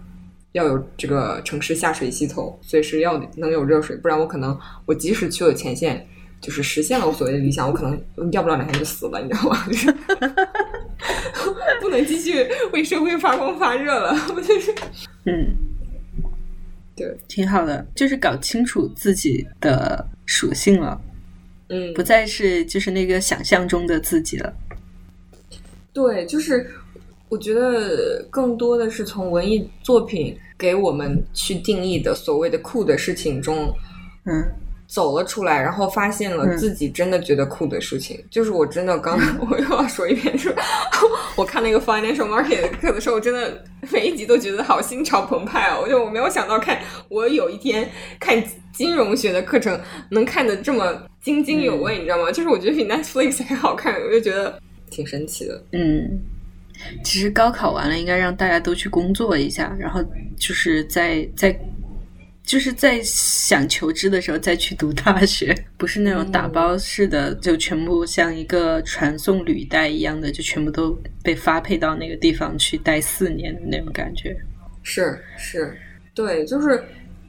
要有这个城市下水系统，随时要能有热水，不然我可能我即使去了前线，就是实现了我所谓的理想，我可能要不了两天就死了，你知道吗？就是 不能继续为社会发光发热了，我就是 嗯，对，挺好的，就是搞清楚自己的属性了，嗯，不再是就是那个想象中的自己了，对，就是。我觉得更多的是从文艺作品给我们去定义的所谓的酷的事情中，嗯，走了出来，然后发现了自己真的觉得酷的事情。就是我真的刚 我又要说一遍，是 我看那个 financial market 课的时候，我真的每一集都觉得好心潮澎湃哦！我就我没有想到，看我有一天看金融学的课程能看得这么津津有味，你知道吗？就是我觉得比 Netflix 还好看，我就觉得挺神奇的。嗯。其实高考完了，应该让大家都去工作一下，然后就是在在就是在想求知的时候再去读大学，不是那种打包式的，就全部像一个传送履带一样的，就全部都被发配到那个地方去待四年的那种感觉。是是，对，就是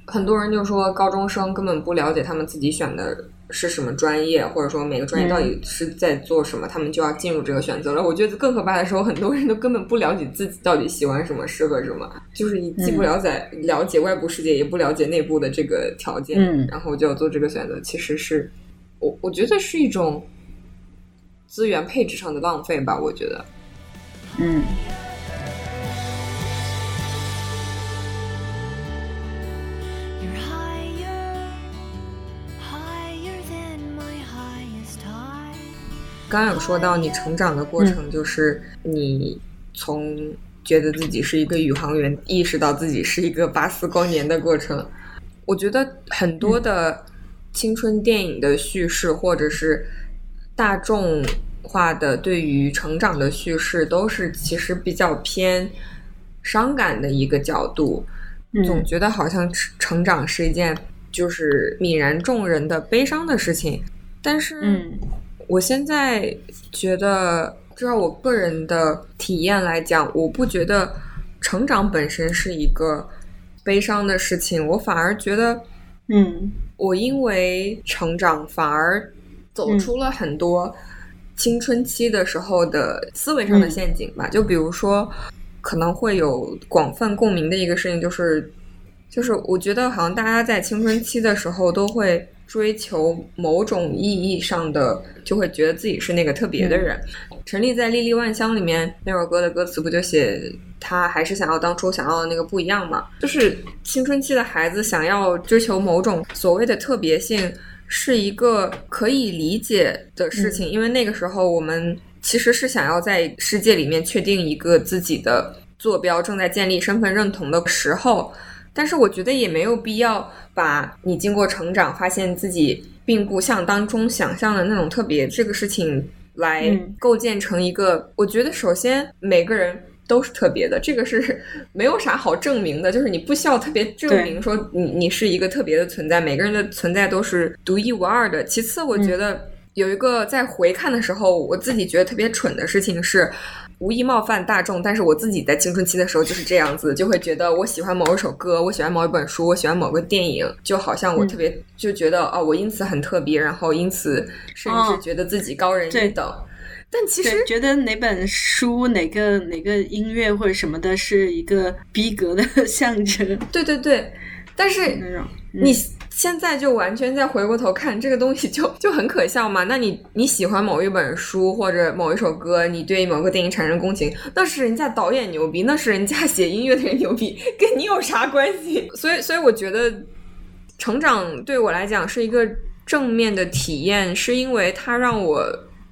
很多人就说高中生根本不了解他们自己选的。是什么专业，或者说每个专业到底是在做什么，他们就要进入这个选择了。我觉得更可怕的时候，很多人都根本不了解自己到底喜欢什么，适合什么，就是你既不了解了解外部世界，也不了解内部的这个条件，然后就要做这个选择。其实是我我觉得是一种资源配置上的浪费吧。我觉得，嗯。刚刚有说到你成长的过程，就是你从觉得自己是一个宇航员，意识到自己是一个巴斯光年的过程。我觉得很多的青春电影的叙事，或者是大众化的对于成长的叙事，都是其实比较偏伤感的一个角度，总觉得好像成长是一件就是泯然众人的悲伤的事情，但是。我现在觉得，至少我个人的体验来讲，我不觉得成长本身是一个悲伤的事情。我反而觉得，嗯，我因为成长反而走出了很多青春期的时候的思维上的陷阱吧。就比如说，可能会有广泛共鸣的一个事情，就是就是我觉得好像大家在青春期的时候都会。追求某种意义上的，就会觉得自己是那个特别的人。陈立在《莉莉万香》里面那首歌的歌词不就写他还是想要当初想要的那个不一样吗？就是青春期的孩子想要追求某种所谓的特别性，是一个可以理解的事情，因为那个时候我们其实是想要在世界里面确定一个自己的坐标，正在建立身份认同的时候。但是我觉得也没有必要把你经过成长，发现自己并不像当中想象的那种特别这个事情来构建成一个。我觉得首先每个人都是特别的，这个是 没有啥好证明的，就是你不需要特别证明说你你是一个特别的存在，每个人的存在都是独一无二的。其次，我觉得有一个在回看的时候，我自己觉得特别蠢的事情是。无意冒犯大众，但是我自己在青春期的时候就是这样子，就会觉得我喜欢某一首歌，我喜欢某一本书，我喜欢某个电影，就好像我特别就觉得哦，我因此很特别，然后因此甚至觉得自己高人一等。但其实觉得哪本书、哪个哪个音乐或者什么的是一个逼格的 象征。对对对，但是你。现在就完全再回过头看 这个东西，就 就很可笑嘛。那你你喜欢某一本书或者某一首歌，你对某个电影产生共情，那是人家导演牛逼，那是人家写音乐的人牛逼，跟你有啥关系？所以，所以我觉得成长对我来讲是一个正面的体验，是因为它让我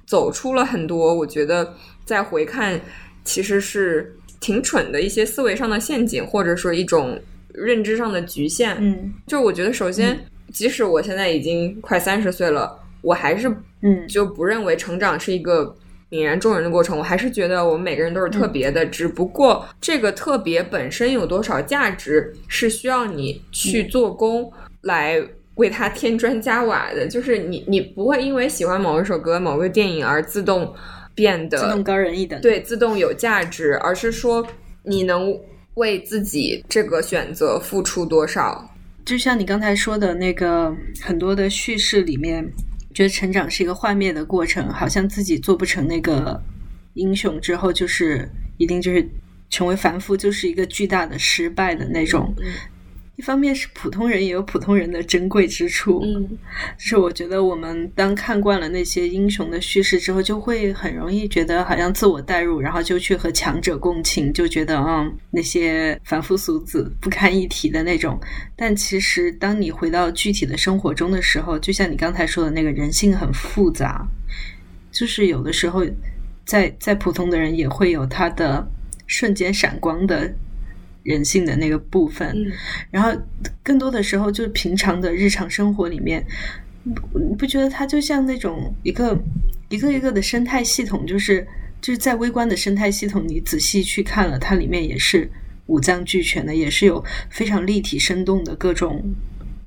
走出了很多。我觉得再回看，其实是挺蠢的一些思维上的陷阱，或者说一种认知上的局限。嗯就我觉得，首先，即使我现在已经快三十岁了，我还是嗯就不认为成长是一个泯然众人的过程。我还是觉得我们每个人都是特别的，只不过这个特别本身有多少价值，是需要你去做工来为它添砖加瓦的。就是你，你不会因为喜欢某一首歌、某个电影而自动变得自动高人一等。对自动有价值，而是说你能为自己这个选择付出多少。就像你刚才说的那个，很多的叙事里面，觉得成长是一个幻灭的过程，好像自己做不成那个英雄之后，就是一定就是成为凡夫，就是一个巨大的失败的那种。嗯一方面是普通人也有普通人的珍贵之处，嗯。就是我觉得我们当看惯了那些英雄的叙事之后，就会很容易觉得好像自我代入，然后就去和强者共情，就觉得嗯那些凡夫俗子不堪一提的那种。但其实当你回到具体的生活中的时候，就像你刚才说的那个人性很复杂，就是有的时候在在普通的人也会有他的瞬间闪光的人性的那个部分。嗯然后更多的时候，就是平常的日常生活里面，你不你不觉得它就像那种一个一个一个的生态系统，就是就是在微观的生态系统，你仔细去看了，它里面也是五脏俱全的，也是有非常立体生动的各种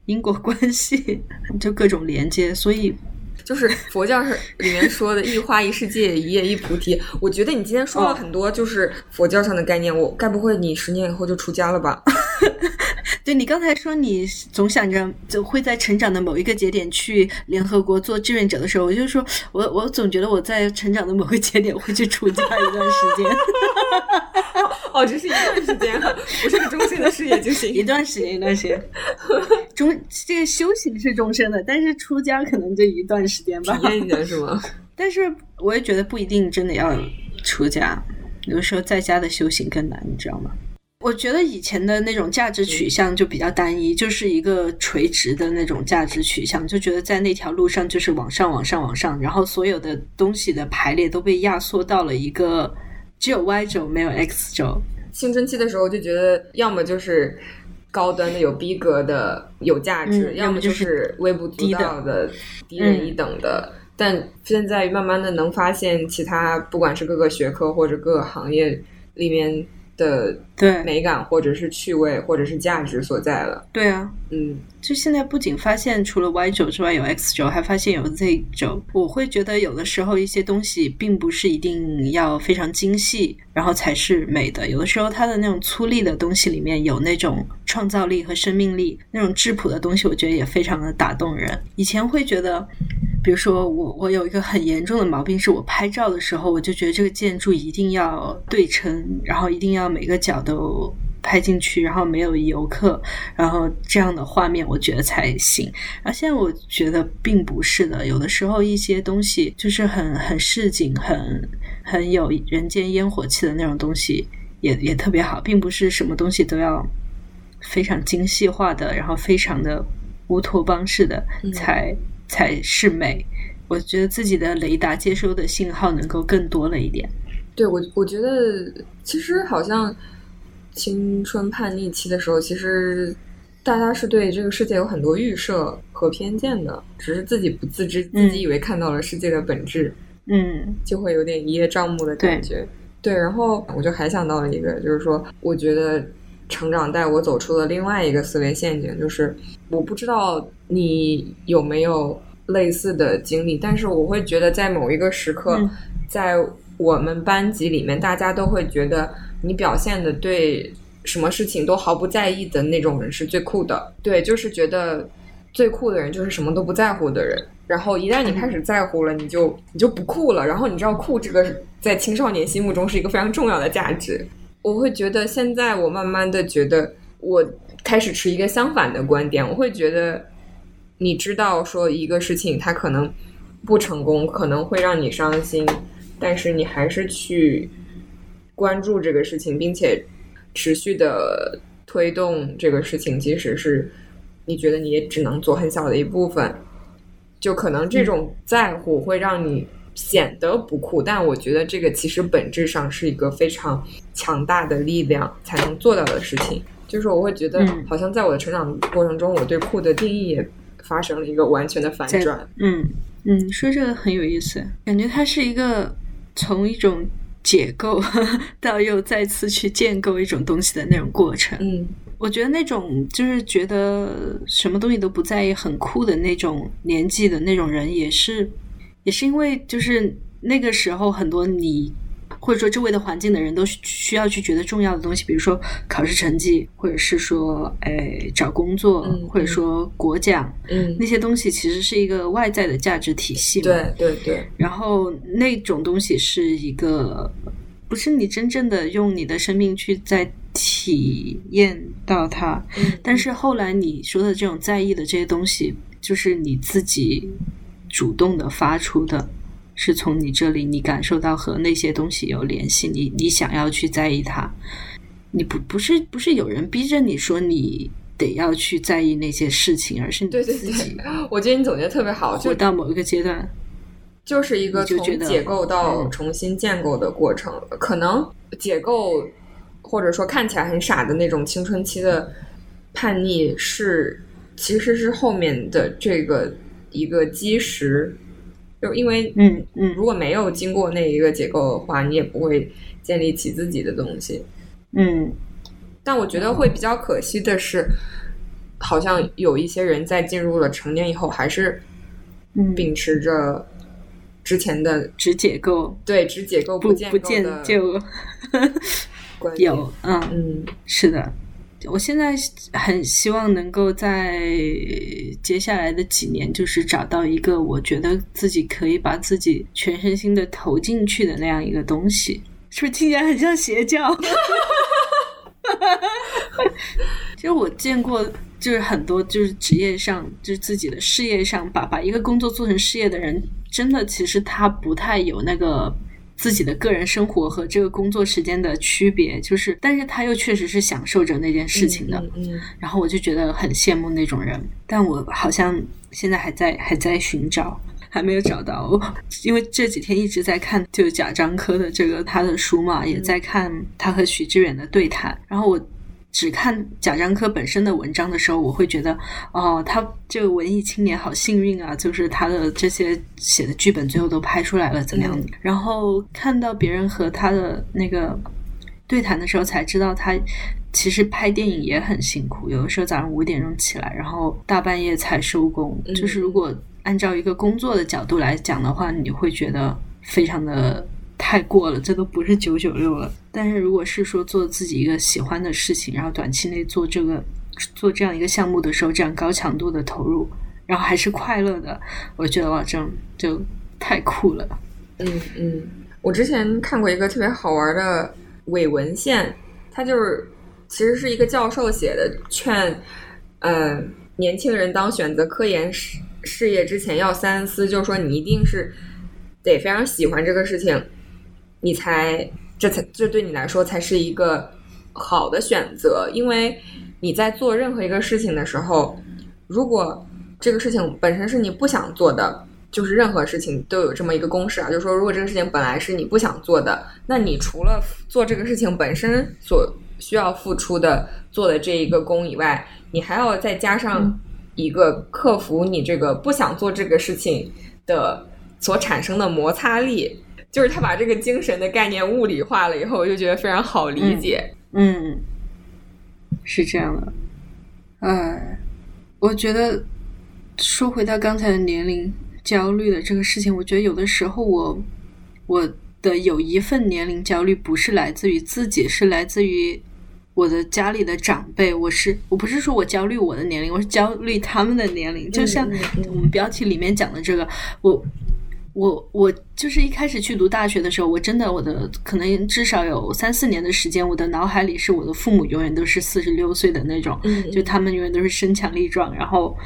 因果关系，就各种连接，所以。就是佛教是里面说的“一花一世界，一叶一菩提”。我觉得你今天说了哦很多就是佛教上的概念，我该不会你十年以后就出家了吧？对你刚才说你总想着就会在成长的某一个节点去联合国做志愿者的时候，我就说我我总觉得我在成长的某个节点会去出家一段时间，哦，这是一段时间啊，不是个终身的事业就一。段时间一段时间。终这个修行是终身的，但是出家可能就一段时间吧体。验一下是吗？但是我也觉得不一定真的要出家，有的时候在家的修行更难，你知道吗？我觉得以前的那种价值取向就比较单一，就是一个垂直的那种价值取向，就觉得在那条路上就是往上、往上、往上，然后所有的东西的排列都被压缩到了一个只有 Y 轴没有 X 轴。青春期的时候就觉得，要么就是高端的、有逼格的、有价值，嗯要么就是微不足道的、低人一等的。但现在慢慢的能发现，其他不管是各个学科或者各个行业里面的对美感，或者是趣味，或者是价值所在了。对啊，嗯，就现在不仅发现除了 Y 轴之外有 X 轴，还发现有 Z 轴。我会觉得有的时候一些东西并不是一定要非常精细，然后才是美的。有的时候它的那种粗粝的东西里面有那种创造力和生命力，那种质朴的东西，我觉得也非常的打动人。以前会觉得。比如说我我有一个很严重的毛病，是我拍照的时候，我就觉得这个建筑一定要对称，然后一定要每个角都拍进去，然后没有游客，然后这样的画面我觉得才行。然后现在我觉得并不是的，有的时候一些东西就是很很市井、很很有人间烟火气的那种东西也也特别好，并不是什么东西都要非常精细化的，然后非常的乌托邦式的才、才是美。我觉得自己的雷达接收的信号能够更多了一点。对我我觉得其实好像青春叛逆期的时候，其实大家是对这个世界有很多预设和偏见的，只是自己不自知，自己以为看到了世界的本质，嗯。就会有点一叶障目的感觉。对，然后我就还想到了一个，就是说，我觉得成长带我走出了另外一个思维陷阱，就是我不知道你有没有类似的经历，但是我会觉得在某一个时刻，嗯。在我们班级里面，大家都会觉得你表现的对什么事情都毫不在意的那种人是最酷的。对，就是觉得最酷的人就是什么都不在乎的人。然后一旦你开始在乎了，你就你就不酷了。然后你知道酷这个在青少年心目中是一个非常重要的价值。我会觉得现在我慢慢的觉得我开始持一个相反的观点，我会觉得你知道说一个事情它可能不成功，可能会让你伤心，但是你还是去关注这个事情，并且持续的推动这个事情，即使是你觉得你也只能做很小的一部分，就可能这种在乎会让你显得不酷，但我觉得这个其实本质上是一个非常强大的力量才能做到的事情。就是我会觉得，好像在我的成长过程中，我对酷的定义也发生了一个完全的反转。嗯嗯，说这个很有意思，感觉它是一个从一种解构 到又再次去建构一种东西的那种过程。嗯，我觉得那种就是觉得什么东西都不在意、很酷的那种年纪的那种人，也是也是因为就是那个时候很多你。或者说，周围的环境的人都需要去觉得重要的东西，比如说考试成绩，或者是说，哎，找工作，或者说国奖，嗯，那些东西其实是一个外在的价值体系嘛。对对对。然后那种东西是一个，不是你真正的用你的生命去在体验到它。嗯。但是后来你说的这种在意的这些东西，就是你自己主动的发出的。是从你这里，你感受到和那些东西有联系，你你想要去在意它，你不不是不是有人逼着你说你得要去在意那些事情，而是你自己。我觉得你总结特别好，就到某一个阶段，就是一个从解构到重新建构的过程。可能解构或者说看起来很傻的那种青春期的叛逆，是其实是后面的这个一个基石。就因为，嗯嗯，如果没有经过那一个结构的话，你也不会建立起自己的东西。嗯，但我觉得会比较可惜的是，好像有一些人在进入了成年以后，还是秉持着之前的只解构，对，只解构不建不建就 有，嗯嗯，是的。我现在很希望能够在接下来的几年，就是找到一个我觉得自己可以把自己全身心的投进去的那样一个东西，是不是听起来很像邪教？其实我见过，就是很多就是职业上，就是自己的事业上，把把一个工作做成事业的人，真的其实他不太有那个。自己的个人生活和这个工作时间的区别，就是，但是他又确实是享受着那件事情的，嗯，然后我就觉得很羡慕那种人，但我好像现在还在还在寻找，还没有找到，因为这几天一直在看就贾樟柯的这个他的书嘛，也在看他和许志远的对谈，然后我。只看贾樟柯本身的文章的时候，我会觉得，哦，他这个文艺青年好幸运啊！就是他的这些写的剧本最后都拍出来了，怎么样的？然后看到别人和他的那个对谈的时候，才知道他其实拍电影也很辛苦，有的时候早上五点钟起来，然后大半夜才收工。就是如果按照一个工作的角度来讲的话，你会觉得非常的。太过了，这都不是九九六了。但是如果是说做自己一个喜欢的事情，然后短期内做这个做这样一个项目的时候，这样高强度的投入，然后还是快乐的，我觉得哇，这就太酷了。嗯嗯，我之前看过一个特别好玩的伪文献，它就是其实是一个教授写的，劝呃年轻人当选择科研事事业之前要三思，就是说你一定是得非常喜欢这个事情。你才，这才这对你来说才是一个好的选择，因为你在做任何一个事情的时候，如果这个事情本身是你不想做的，就是任何事情都有这么一个公式啊，就是说，如果这个事情本来是你不想做的，那你除了做这个事情本身所需要付出的做的这一个功以外，你还要再加上一个克服你这个不想做这个事情的所产生的摩擦力。就是他把这个精神的概念物理化了以后，我就觉得非常好理解。嗯，是这样的。哎，我觉得说回到刚才的年龄焦虑的这个事情，我觉得有的时候我我的有一份年龄焦虑不是来自于自己，是来自于我的家里的长辈。我是我不是说我焦虑我的年龄，我是焦虑他们的年龄。就像我们标题里面讲的这个，我。我我就是一开始去读大学的时候，我真的我的可能至少有三四年的时间，我的脑海里是我的父母永远都是四十六岁的那种，就他们永远都是身强力壮，然后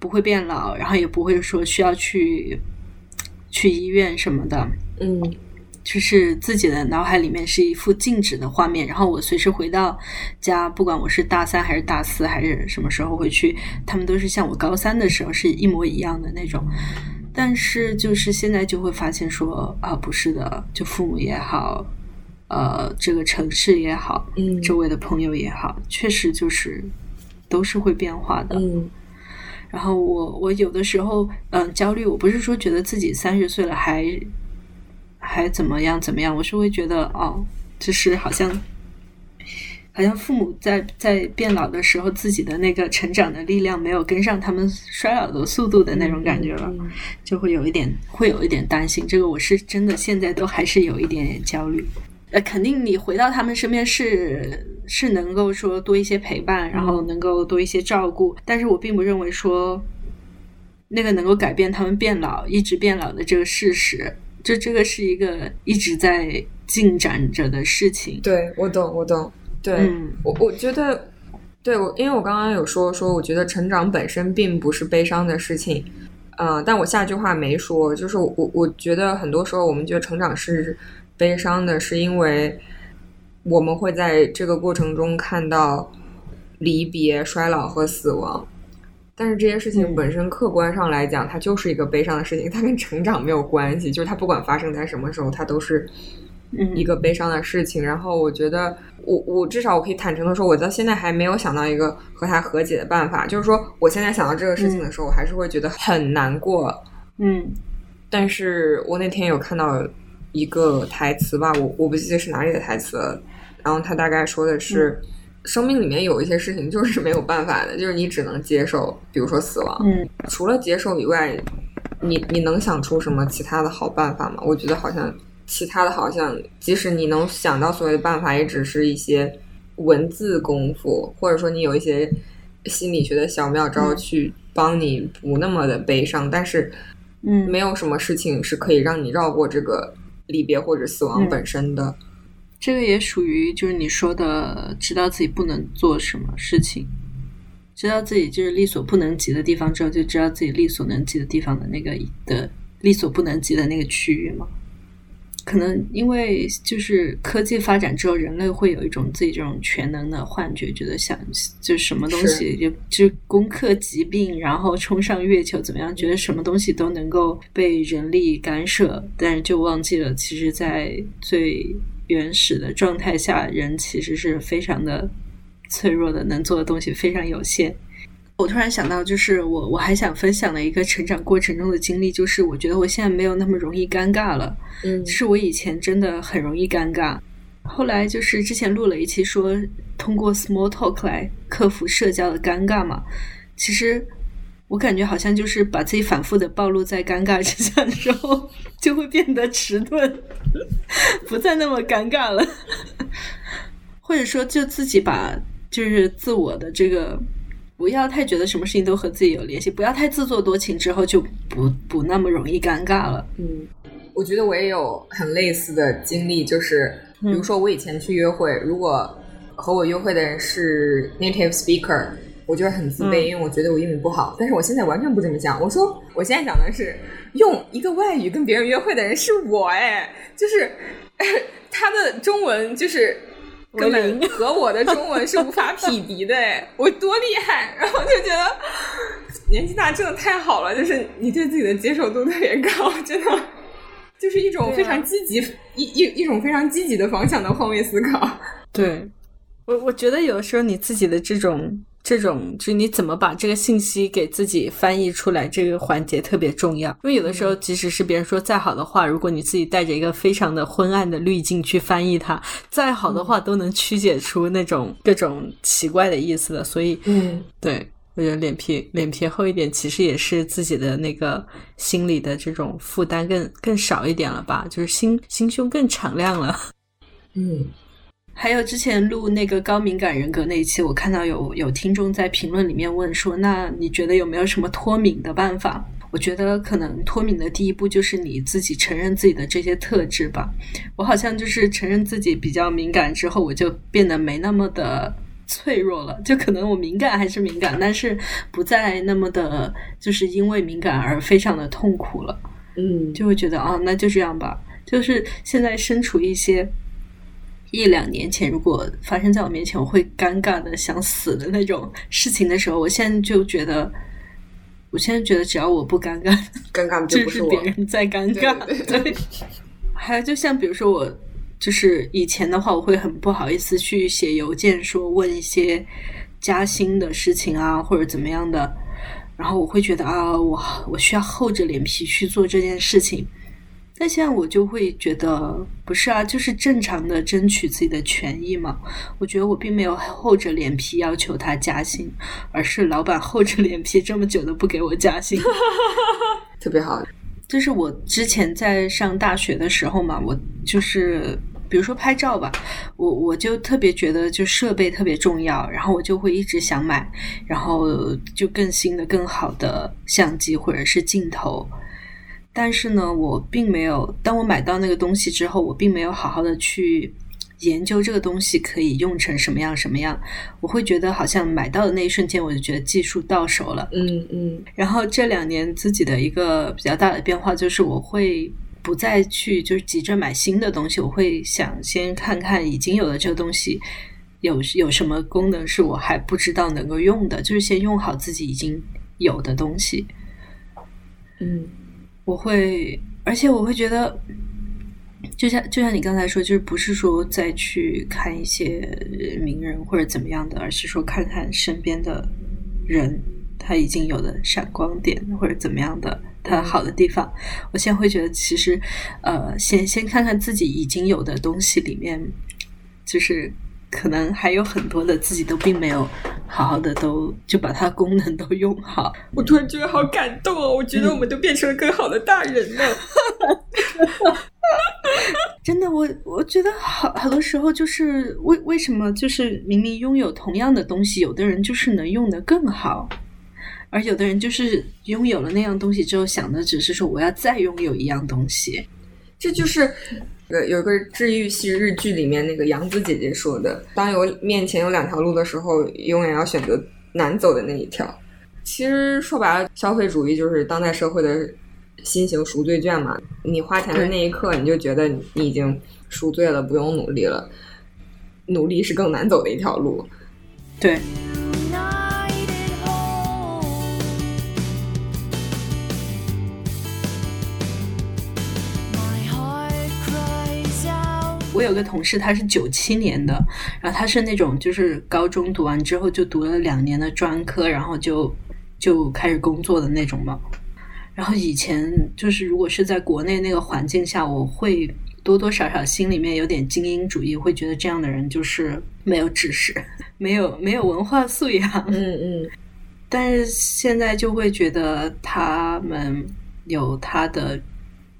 不会变老，然后也不会说需要去去医院什么的，嗯，就是自己的脑海里面是一幅静止的画面，然后我随时回到家，不管我是大三还是大四还是什么时候回去，他们都是像我高三的时候是一模一样的那种。但是就是现在就会发现说啊，不是的，就父母也好，呃，这个城市也好，嗯周围的朋友也好，确实就是都是会变化的。嗯然后我我有的时候嗯、焦虑，我不是说觉得自己三十岁了还还怎么样怎么样，我是会觉得哦，就是好像好像父母在在变老的时候，自己的那个成长的力量没有跟上他们衰老的速度的那种感觉了，嗯就会有一点会有一点担心。这个我是真的现在都还是有一点点焦虑。呃，肯定你回到他们身边是是能够说多一些陪伴，然后能够多一些照顾，但是我并不认为说那个能够改变他们变老、一直变老的这个事实，就这个是一个一直在进展着的事情。对我懂，我懂。对、嗯我，我觉得，对我，因为我刚刚有说说，我觉得成长本身并不是悲伤的事情，嗯、但我下句话没说，就是我我我觉得很多时候我们觉得成长是悲伤的，是因为我们会在这个过程中看到离别、衰老和死亡。但是这些事情嗯本身客观上来讲，它就是一个悲伤的事情，它跟成长没有关系。就是它不管发生在什么时候，它都是嗯一个悲伤的事情。然后我觉得，我我至少我可以坦诚的说，我到现在还没有想到一个和他和解的办法。就是说，我现在想到这个事情的时候，我还是会觉得很难过。嗯但是我那天有看到一个台词吧，我我不记得是哪里的台词了，然后他大概说的是。生命里面有一些事情就是没有办法的，就是你只能接受，比如说死亡。嗯除了接受以外，你你能想出什么其他的好办法吗？我觉得好像其他的好像，即使你能想到所有的办法，也只是一些文字功夫，或者说你有一些心理学的小妙招嗯去帮你不那么的悲伤，但是嗯，没有什么事情是可以让你绕过这个离别或者死亡嗯本身的。这个也属于就是你说的，知道自己不能做什么事情，知道自己就是力所不能及的地方之后，就知道自己力所能及的地方的那个的力所不能及的那个区域嘛。可能因为就是科技发展之后，人类会有一种自己这种全能的幻觉，觉得想就什么东西就就攻克疾病，然后冲上月球怎么样，觉得什么东西都能够被人力干涉，但是就忘记了，其实，在最原始的状态下，人其实是非常的脆弱的，能做的东西非常有限。我突然想到，就是我我还想分享的一个成长过程中的经历，就是我觉得我现在没有那么容易尴尬了。嗯是我以前真的很容易尴尬，后来就是之前录了一期说通过 small talk 来克服社交的尴尬嘛，其实我感觉好像就是把自己反复的暴露在尴尬之下的时候，就会变得迟钝，不再那么尴尬了，或者说就自己把就是自我的这个。不要太觉得什么事情都和自己有联系，不要太自作多情，之后就不不那么容易尴尬了。嗯，我觉得我也有很类似的经历，就是比如说我以前去约会，如果和我约会的人是 native speaker，我就会很自卑，嗯因为我觉得我英语不好。但是我现在完全不这么想，我说我现在想的是用一个外语跟别人约会的人是我，哎，就是 他的中文就是。根本和我的中文是无法匹敌的，哎，我多厉害！然后就觉得年纪大真的太好了，就是你对自己的接受度特别高，真的就是一种非常积极、一一一种非常积极的方向的换位思考。对我，我觉得有的时候你自己的这种这种，就你怎么把这个信息给自己翻译出来，这个环节特别重要。因为有的时候，即使是别人说再好的话，如果你自己带着一个非常的昏暗的滤镜去翻译它，再好的话都能曲解出那种各种奇怪的意思的。所以，嗯，对。我觉得脸皮脸皮厚一点，其实也是自己的那个心理的这种负担更更少一点了吧，就是心心胸更敞亮了。嗯，还有之前录那个高敏感人格那一期，我看到有有听众在评论里面问说，那你觉得有没有什么脱敏的办法？我觉得可能脱敏的第一步就是你自己承认自己的这些特质吧。我好像就是承认自己比较敏感之后，我就变得没那么的脆弱了。就可能我敏感还是敏感，但是不再那么的，就是因为敏感而非常的痛苦了。嗯，就会觉得啊，那就这样吧。就是现在身处一些一两年前，如果发生在我面前，我会尴尬的想死的那种事情的时候，我现在就觉得我现在觉得只要我不尴尬，尴尬就不我，是别人在尴尬。对，还有就像比如说我，就是以前的话，我会很不好意思去写邮件说问一些加薪的事情啊，或者怎么样的，然后我会觉得啊，我我需要厚着脸皮去做这件事情。但现在我就会觉得不是啊，就是正常的争取自己的权益嘛。我觉得我并没有厚着脸皮要求他加薪，而是老板厚着脸皮这么久都不给我加薪，特别好。就是我之前在上大学的时候嘛，我就是比如说拍照吧，我我就特别觉得就设备特别重要，然后我就会一直想买，然后就更新的、更好的相机或者是镜头。但是呢，我并没有。当我买到那个东西之后，我并没有好好的去研究这个东西可以用成什么样什么样。我会觉得好像买到的那一瞬间，我就觉得技术到手了。嗯嗯。然后这两年自己的一个比较大的变化就是，我会不再去就是急着买新的东西，我会想先看看已经有的这个东西有有什么功能是我还不知道能够用的，就是先用好自己已经有的东西。嗯。我会，而且我会觉得，就像就像你刚才说，就是不是说再去看一些名人或者怎么样的，而是说看看身边的人他已经有的闪光点或者怎么样的他好的地方。我现在会觉得，其实呃，先先看看自己已经有的东西里面，就是。可能还有很多的自己都并没有好好的都就把它功能都用好，我突然觉得好感动哦！我觉得我们都变成了更好的大人了。真的，我我觉得好好多时候就是为为什么就是明明拥有同样的东西，有的人就是能用的更好，而有的人就是拥有了那样东西之后想的只是说我要再拥有一样东西，这就是。呃，有个治愈系日剧里面那个杨子姐姐说的：“当有面前有两条路的时候，永远要选择难走的那一条。”其实说白了，消费主义就是当代社会的新型赎罪券嘛。你花钱的那一刻，你就觉得你已经赎罪了，不用努力了。努力是更难走的一条路。对。我有个同事，他是九七年的，然后他是那种就是高中读完之后就读了两年的专科，然后就就开始工作的那种嘛。然后以前就是如果是在国内那个环境下，我会多多少少心里面有点精英主义，会觉得这样的人就是没有知识，没有没有文化素养。嗯嗯。但是现在就会觉得他们有他的。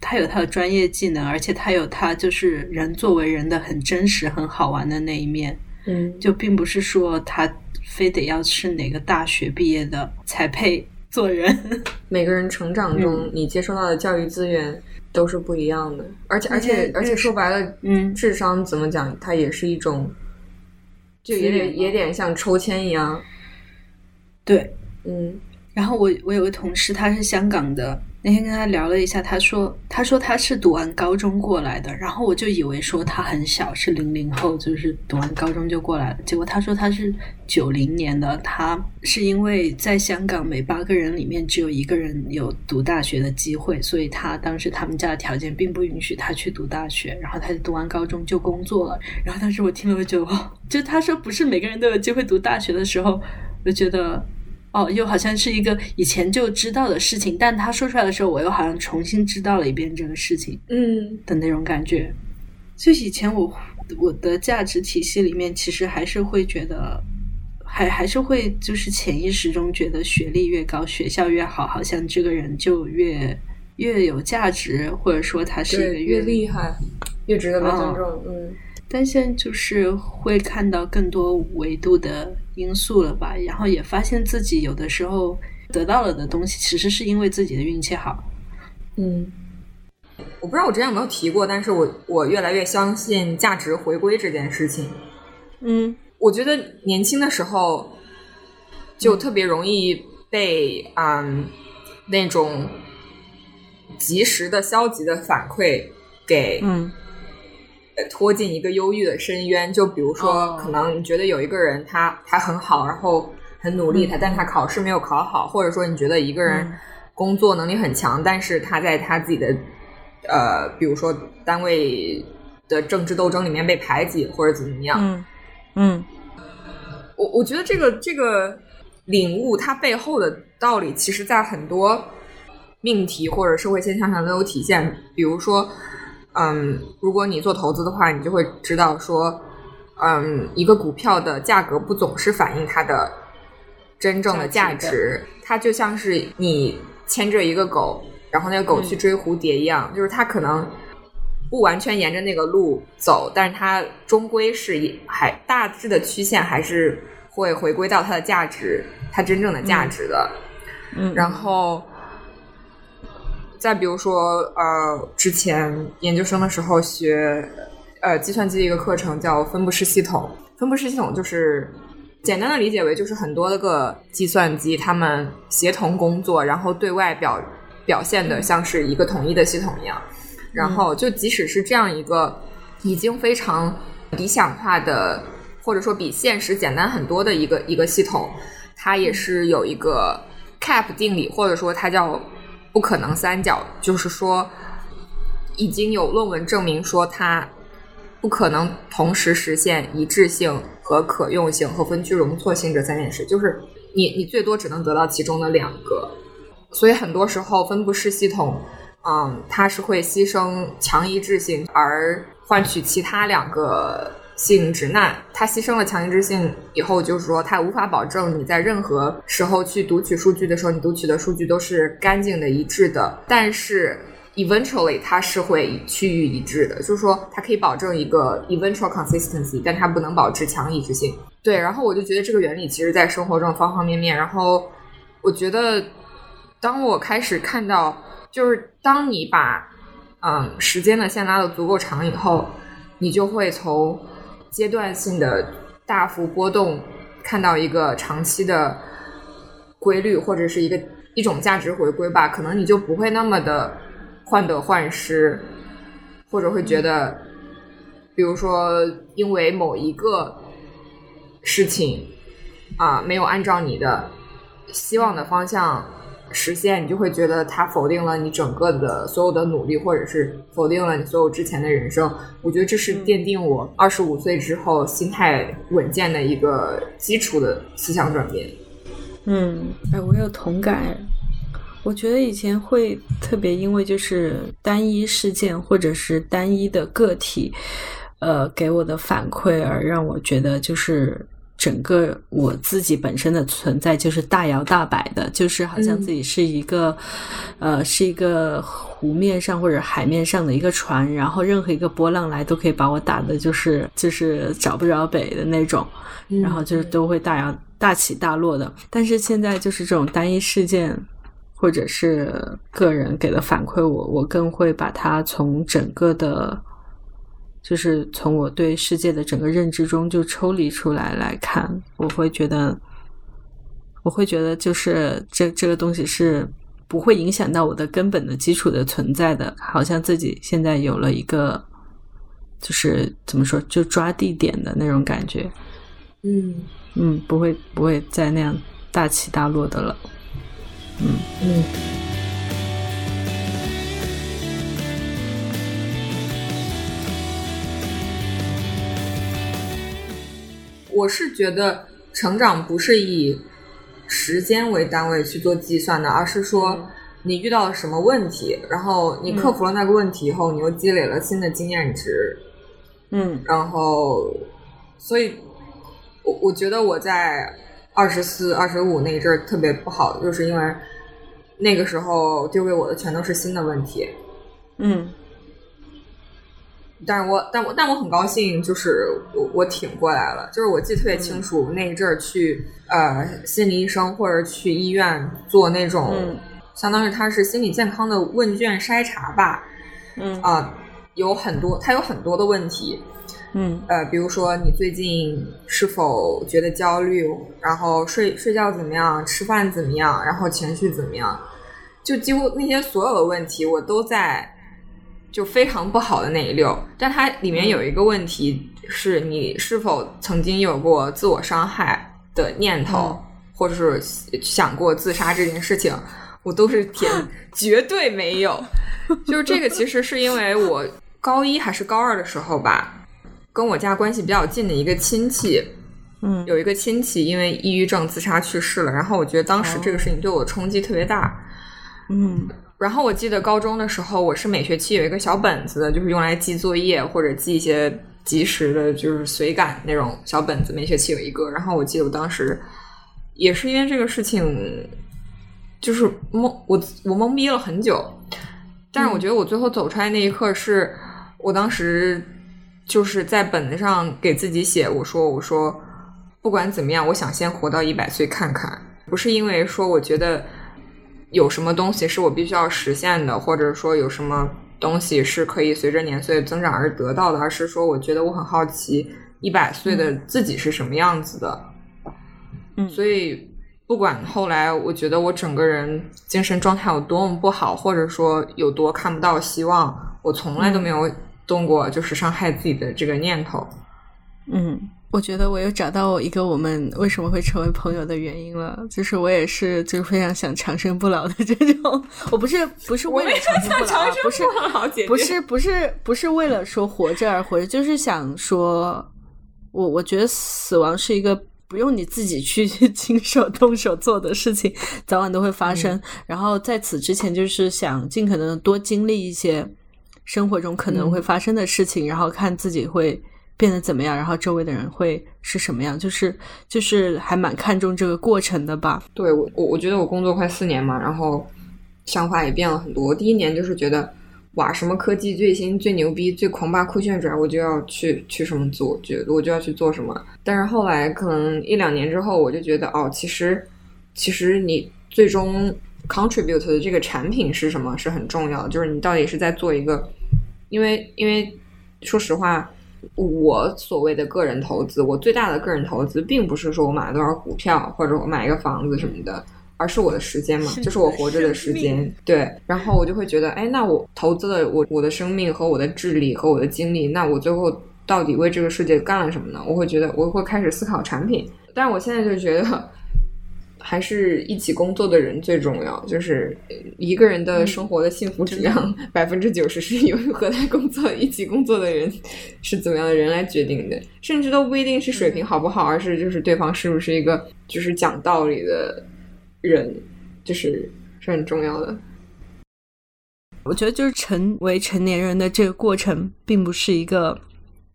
他有他的专业技能，而且他有他就是人作为人的很真实、很好玩的那一面。嗯，就并不是说他非得要是哪个大学毕业的才配做人。每个人成长中，你接收到的教育资源都是不一样的，而且而且而且说白了，嗯，智商怎么讲，它也是一种，就也得也得像抽签一样。对，嗯。然后我我有个同事，他是香港的。那天跟他聊了一下，他说：“他说他是读完高中过来的，然后我就以为说他很小，是零零后，就是读完高中就过来了。结果他说他是九零年的，他是因为在香港每八个人里面只有一个人有读大学的机会，所以他当时他们家的条件并不允许他去读大学，然后他就读完高中就工作了。然后当时我听了，我就 就他说不是每个人都有机会读大学的时候，我觉得。”哦，又好像是一个以前就知道的事情，但他说出来的时候，我又好像重新知道了一遍这个事情，嗯的那种感觉。就以以前我我的价值体系里面，其实还是会觉得，还还是会就是潜意识中觉得学历越高，学校越好，好像这个人就越越有价值，或者说他是一个越厉害，越值得被尊重。嗯。但现在就是会看到更多维度的因素了吧，然后也发现自己有的时候得到了的东西，其实是因为自己的运气好。嗯，我不知道我之前有没有提过，但是我我越来越相信价值回归这件事情。嗯，我觉得年轻的时候就特别容易被嗯那种及时的消极的反馈给嗯。拖进一个忧郁的深渊，就比如说，可能你觉得有一个人他他很好，然后很努力，他但他考试没有考好，或者说你觉得一个人工作能力很强，但是他在他自己的呃，比如说单位的政治斗争里面被排挤或者怎么样，嗯。嗯。我我觉得这个这个领悟它背后的道理，其实在很多命题或者社会现象上都有体现。比如说，嗯，如果你做投资的话，你就会知道说，嗯，一个股票的价格不总是反映它的真正的价价值值，它就像是你牵着一个狗，然后那个狗去追蝴蝶一样，就是它可能。不完全沿着那个路走，但是它终归是以还大致的曲线还是会回归到它的价值，它真正的价值的。嗯，然后，再比如说，呃，之前研究生的时候学呃计算机的一个课程叫分布式系统，分布式系统就是简单的理解为就是很多个计算机它们协同工作，然后对外表表现的像是一个统一的系统一样。然后，就即使是这样一个已经非常理想化的，或者说比现实简单很多的一个一个系统，它也是有一个 cap 定理，或者说它叫不可能三角，就是说已经有论文证明说它不可能同时实现一致性和可用性和分区容错性这三件事，就是你你最多只能得到其中的两个，所以很多时候分布式系统。嗯，它是会牺牲强一致性而换取其他两个性质。那它牺牲了强一致性以后，就是说它无法保证你在任何时候去读取数据的时候，你读取的数据都是干净的、一致的。但是 eventually 它是会趋于一致的，就是说它可以保证一个 eventual consistency，但它不能保持强一致性。对，然后我就觉得这个原理其实在生活中方方面面。然后我觉得，当我开始看到。就是当你把嗯时间的线拉的足够长以后，你就会从阶段性的大幅波动看到一个长期的规律，或者是一个一种价值回归吧。可能你就不会那么的患得患失，或者会觉得，比如说因为某一个事情啊没有按照你的希望的方向。实现，你就会觉得它否定了你整个的所有的努力，或者是否定了你所有之前的人生。我觉得这是奠定我二十五岁之后心态稳健的一个基础的思想转变。嗯，哎，我有同感。我觉得以前会特别因为就是单一事件或者是单一的个体，呃，给我的反馈而让我觉得就是。整个我自己本身的存在就是大摇大摆的，就是好像自己是一个，呃，是一个湖面上或者海面上的一个船，然后任何一个波浪来都可以把我打的，就是就是找不着北的那种，然后就是都会大摇大起大落的。但是现在就是这种单一事件或者是个人给的反馈，我我更会把它从整个的。就是从我对世界的整个认知中就抽离出来来看，我会觉得，我会觉得就是这这个东西是不会影响到我的根本的基础的存在的，好像自己现在有了一个，就是怎么说，就抓地点的那种感觉，嗯。嗯，不会不会再那样大起大落的了，嗯。嗯。我是觉得成长不是以时间为单位去做计算的，而是说你遇到了什么问题，然后你克服了那个问题以后，你又积累了新的经验值。嗯，然后，所以，我我觉得我在二十四、二十五那一阵儿特别不好，就是因为那个时候丢给我的全都是新的问题。嗯。但是我，但我，但我很高兴，就是我我挺过来了。就是我记得特别清楚，那一阵儿去呃心理医生或者去医院做那种，相当于他是心理健康的问卷筛查吧。嗯啊，有很多，他有很多的问题。嗯呃，比如说你最近是否觉得焦虑，然后睡睡觉怎么样，吃饭怎么样，然后情绪怎么样，就几乎那些所有的问题，我都在。就非常不好的那一溜，但它里面有一个问题是你是否曾经有过自我伤害的念头，或者是想过自杀这件事情，我都是 填绝对没有。就是这个，其实是因为我高一还是高二的时候吧，跟我家关系比较近的一个亲戚，嗯，有一个亲戚因为抑郁症自杀去世了。然后我觉得当时这个事情对我冲击特别大，嗯。然后我记得高中的时候，我是每学期有一个小本子，就是用来记作业或者记一些及时的，就是随感那种小本子。每学期有一个。然后我记得我当时也是因为这个事情，就是懵，我我懵逼了很久。但是我觉得我最后走出来那一刻，是我当时就是在本子上给自己写，我说我说不管怎么样，我想先活到一百岁看看。不是因为说我觉得。有什么东西是我必须要实现的，或者说有什么东西是可以随着年岁增长而得到的，而是说我觉得我很好奇一百岁的自己是什么样子的。嗯，所以不管后来我觉得我整个人精神状态有多么不好，或者说有多看不到希望，我从来都没有动过就是伤害自己的这个念头。嗯。我觉得我又找到我一个我们为什么会成为朋友的原因了，就是我也是就是非常想长生不老的这种，我不是不是为了长生不老，不是不是不是不是为了说活着而活着，就是想说，我我觉得死亡是一个不用你自己去亲手动手做的事情，早晚都会发生。然后在此之前，就是想尽可能多经历一些生活中可能会发生的事情，然后看自己会。变得怎么样？然后周围的人会是什么样？就是就是还蛮看重这个过程的吧。对我我我觉得我工作快四年嘛，然后想法也变了很多。第一年就是觉得哇，什么科技最新、最牛逼、最狂霸、酷炫拽，我就要去去什么做，觉得我就要去做什么。但是后来可能一两年之后，我就觉得哦，其实其实你最终 contribute 的这个产品是什么是很重要的，就是你到底是在做一个，因为因为说实话。我所谓的个人投资，我最大的个人投资，并不是说我买了多少股票或者我买一个房子什么的，而是我的时间嘛，就是我活着的时间。对，然后我就会觉得，哎，那我投资了我我的生命和我的智力和我的精力，那我最后到底为这个世界干了什么呢？我会觉得，我会开始思考产品。但是我现在就觉得。还是一起工作的人最重要，就是一个人的生活的幸福质量，百分之九十是由和他工作一起工作的人是怎么样的人来决定的，甚至都不一定是水平好不好，而是就是对方是不是一个就是讲道理的人，就是是很重要的。我觉得就是成为成年人的这个过程，并不是一个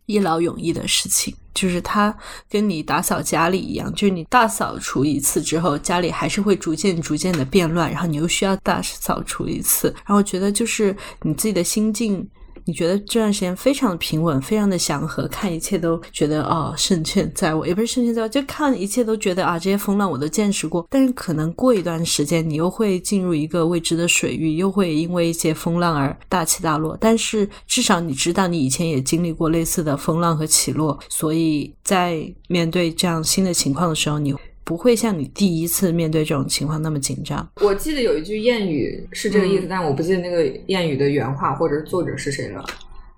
一劳永逸的事情。就是它跟你打扫家里一样，就是你大扫除一次之后，家里还是会逐渐逐渐的变乱，然后你又需要大扫除一次，然后觉得就是你自己的心境。你觉得这段时间非常的平稳，非常的祥和，看一切都觉得哦，胜券在握，也不是胜券在握，就看一切都觉得啊，这些风浪我都见识过。但是可能过一段时间，你又会进入一个未知的水域，又会因为一些风浪而大起大落。但是至少你知道，你以前也经历过类似的风浪和起落，所以在面对这样新的情况的时候，你。不会像你第一次面对这种情况那么紧张。我记得有一句谚语是这个意思，但我不记得那个谚语的原话或者是作者是谁了。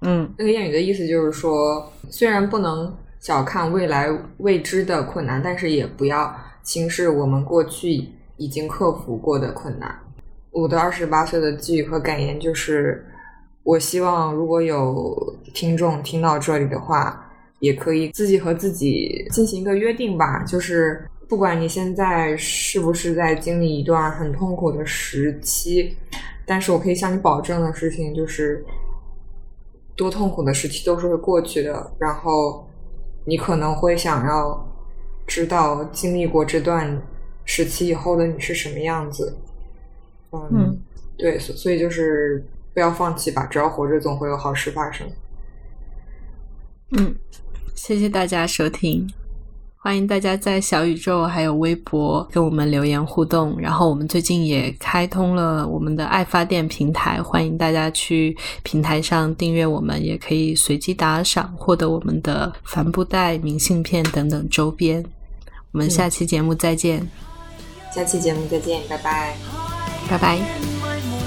嗯，那个谚语的意思就是说，虽然不能小看未来未知的困难，但是也不要轻视我们过去已经克服过的困难。我的二十八岁的寄语和感言就是：我希望如果有听众听到这里的话，也可以自己和自己进行一个约定吧，就是。不管你现在是不是在经历一段很痛苦的时期，但是我可以向你保证的事情就是，多痛苦的时期都是会过去的。然后你可能会想要知道经历过这段时期以后的你是什么样子。嗯，对，所所以就是不要放弃吧，只要活着，总会有好事发生。嗯，谢谢大家收听。欢迎大家在小宇宙还有微博跟我们留言互动，然后我们最近也开通了我们的爱发电平台，欢迎大家去平台上订阅我们，也可以随机打赏，获得我们的帆布袋、明信片等等周边。我们下期节目再见，下期节目再见，拜拜，拜拜。